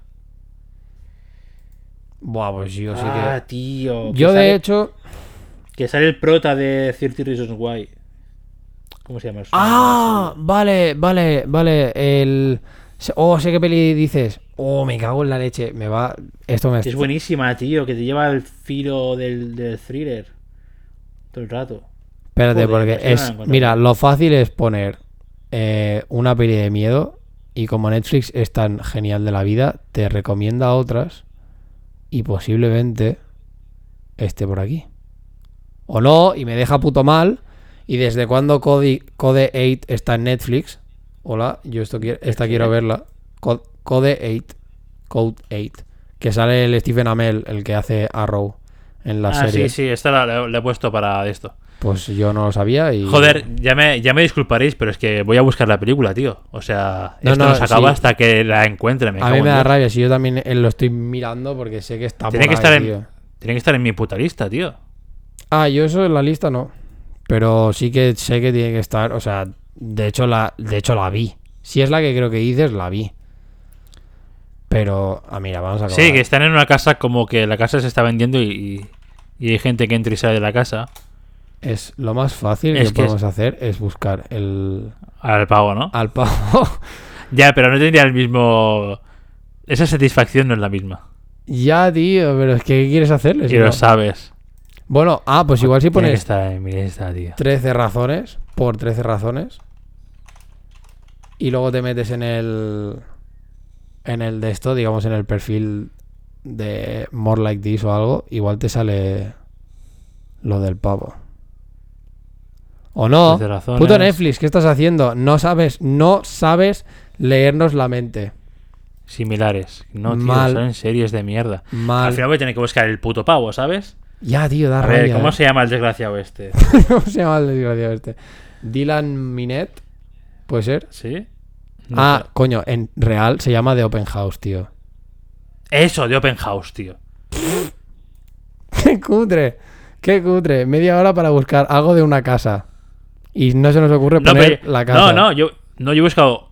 Buah, pues yo sí ah, que. tío. que Yo, de hecho. Que sale el prota de 30 Reasons Why. ¿Cómo se llama? eso? Ah, vale, vale, vale. El. Oh, sé qué peli dices. Oh, me cago en la leche. Me va. Esto me. Es buenísima, tío. Que te lleva al filo del, del thriller. Todo el rato. Espérate, Joder, porque no es. Mira, lo fácil es poner eh, una peli de miedo. Y como Netflix es tan genial de la vida, te recomienda otras. Y posiblemente esté por aquí. O no, y me deja puto mal. Y desde cuando Code, Code 8 está en Netflix. Hola, yo esto quiero, esta quiero verla. Co- Code 8. Code 8. Que sale el Stephen Amell, el que hace Arrow en la ah, serie. sí, sí. Esta la, la- la he puesto para esto. Pues yo no lo sabía y... Joder, ya me, ya me disculparéis, pero es que voy a buscar la película, tío. O sea, No, esto no, no, se acaba sí. hasta que la encuentre. Me A mí me da rabia si yo también eh, lo estoy mirando porque sé que está Tiene por que estar ahí, en- tío. Tiene que estar en mi puta lista, tío. Ah, yo eso en la lista no. Pero sí que sé que tiene que estar, o sea, de hecho la, de hecho la vi. Si es la que creo que dices, la vi. Pero, ah, mira, vamos a acabar. Sí, que están en una casa como que la casa se está vendiendo y, y, y hay gente que entra y sale de la casa Es lo más fácil Es que, que es- podemos hacer es buscar el al pavo, ¿no? al pavo. *laughs* Ya, pero no tendría el mismo... Esa satisfacción no es la misma. ya, tío, pero es que ¿qué quieres hacerle? Y si lo no? sabes. Bueno, ah, pues igual si pones estar en mi lista, tío. 13 razones por 13 razones y luego te metes en el en el de esto, digamos en el perfil de More Like This o algo, igual te sale lo del pavo. O no. 13 razones. Puto Netflix, ¿qué estás haciendo? No sabes, no sabes leernos la mente. Similares. No, tío, Mal. son series de mierda. Al Mal. final voy a tener que buscar el puto pavo, ¿sabes? Ya, tío, da A ver, ¿cómo eh. se llama el desgraciado este? *laughs* ¿Cómo se llama el desgraciado este? Dylan Minet, ¿puede ser? ¿Sí? No ah, sé. coño, en real se llama The Open House, tío. Eso, de Open House, tío. *laughs* ¡Qué cutre! ¡Qué cutre! Media hora para buscar algo de una casa. Y no se nos ocurre No, poner pero- la casa. no, no, yo, no, yo he buscado.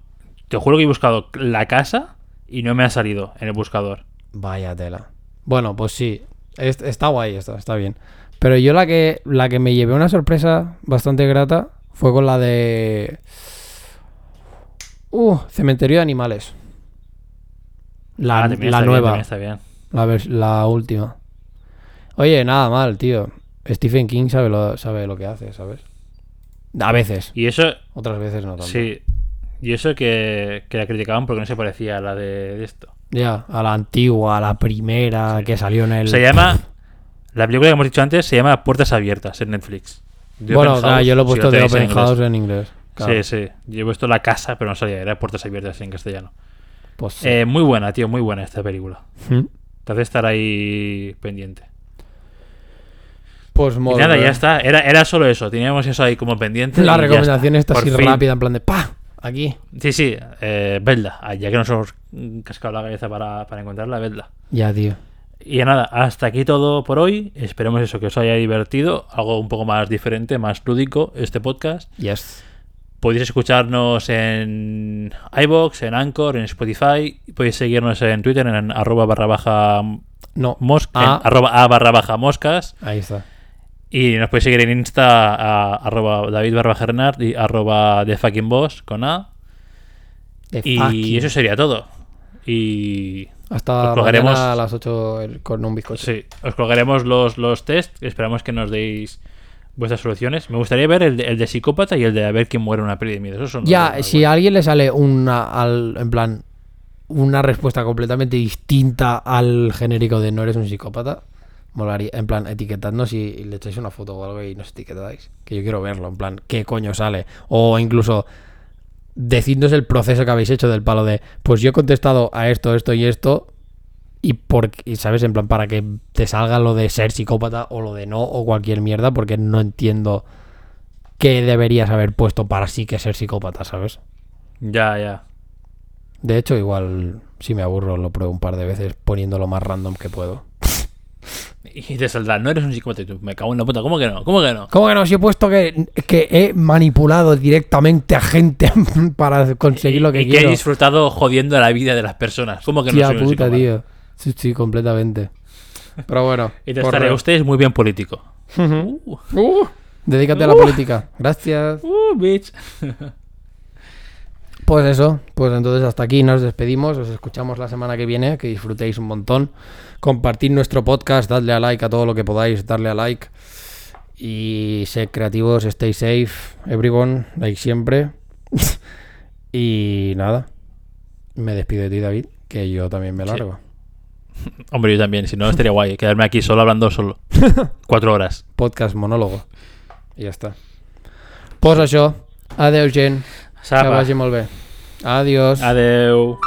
Te juro que he buscado la casa y no me ha salido en el buscador. Vaya tela. Bueno, pues sí. Es- está guay esto, está bien. Pero yo la que, la que me llevé una sorpresa bastante grata fue con la de... Uh, Cementerio de Animales. La, Ah, la bien, nueva. también está bien. La, la última. Oye, nada mal, tío. Stephen King sabe lo, sabe lo que hace, ¿sabes? A veces. Y eso, Otras veces no tanto. sí. Y eso que, que la criticaban porque no se parecía a la de, de esto. Ya, a la antigua, a la primera que salió en el... Se llama. La película que hemos dicho antes se llama Puertas Abiertas en Netflix. Bueno, Open claro, House, yo lo he si puesto de Open. House en inglés. Claro. Sí, sí. Yo he puesto la casa, pero no salía. Era Puertas Abiertas en castellano. Pues sí. Eh, muy buena, tío. Muy buena esta película. Mm. Te hace estar ahí pendiente. Pues Y nada, ya está. Era, era solo eso. Teníamos eso ahí como pendiente. La recomendación está, Por así fin. rápida, en plan de ¡pa! Aquí. Sí, sí. Eh, vedla. Ah, Ya que nos hemos cascado la cabeza para, para encontrarla, vedla. Ya, tío. Y nada, hasta aquí todo por hoy. Esperemos eso, que os haya divertido. Algo un poco más diferente, más lúdico, este podcast. Yes. Podéis escucharnos en iBox, en Anchor, en Spotify. Podéis seguirnos en Twitter en arroba barra baja No. mos- en Ah. arroba a barra baja moscas. Ahí está. Y nos podéis seguir en Insta a arroba David Gernard y arroba de fucking boss con A. The Y fucking- eso sería todo. Y Hasta colgaremos- a las 8 con un bizcocho. sí, os colgaremos los, los test. Esperamos que nos deis vuestras soluciones. Me gustaría ver el de, el de psicópata y el de a ver quién muere en una peli de miedo. Esos son Ya, si a alguien le sale una, al, en plan, una respuesta completamente distinta al genérico de no eres un psicópata, molaría, en plan, etiquetadnos y, le echáis una foto o algo y nos etiquetáis. Que yo quiero verlo, en plan, qué coño sale. O incluso decidnos el proceso que habéis hecho del palo de, pues yo he contestado a esto, esto y esto. Y, por, y sabes, en plan, para que te salga lo de ser psicópata o lo de no o cualquier mierda, porque no entiendo qué deberías haber puesto para sí que ser psicópata, ¿sabes? Ya, ya. De hecho, igual si me aburro lo pruebo un par de veces poniendo lo más random que puedo. Y te saldrá, no eres un psicópata. Y tú, me cago en la puta, ¿cómo que no? ¿Cómo que no? ¿Cómo que no? Si he puesto que, que he manipulado directamente a gente *laughs* para conseguir lo que y que quiero. he disfrutado jodiendo la vida de las personas. ¿Cómo que no soy puta, tío. Sí, sí, completamente. Pero bueno. *laughs* Y te estaré, usted es muy bien político. *laughs* Uh, Uh, dedícate a la política. Gracias. uh, bitch. Pues eso, pues entonces hasta aquí nos despedimos, os escuchamos la semana que viene, que disfrutéis un montón, compartid nuestro podcast, dadle a like a todo lo que podáis, darle a like y sed creativos, stay safe, everyone, like siempre. *laughs* y nada, me despido de ti David, que yo también me Sí. largo. *laughs* Hombre, yo también. Si no, estaría guay. Quedarme aquí solo hablando solo. *laughs* Cuatro horas. Podcast monólogo. I ja està. Pues això, adeu gent, que Sapa. vagi molt bé. Adiós. Adeu.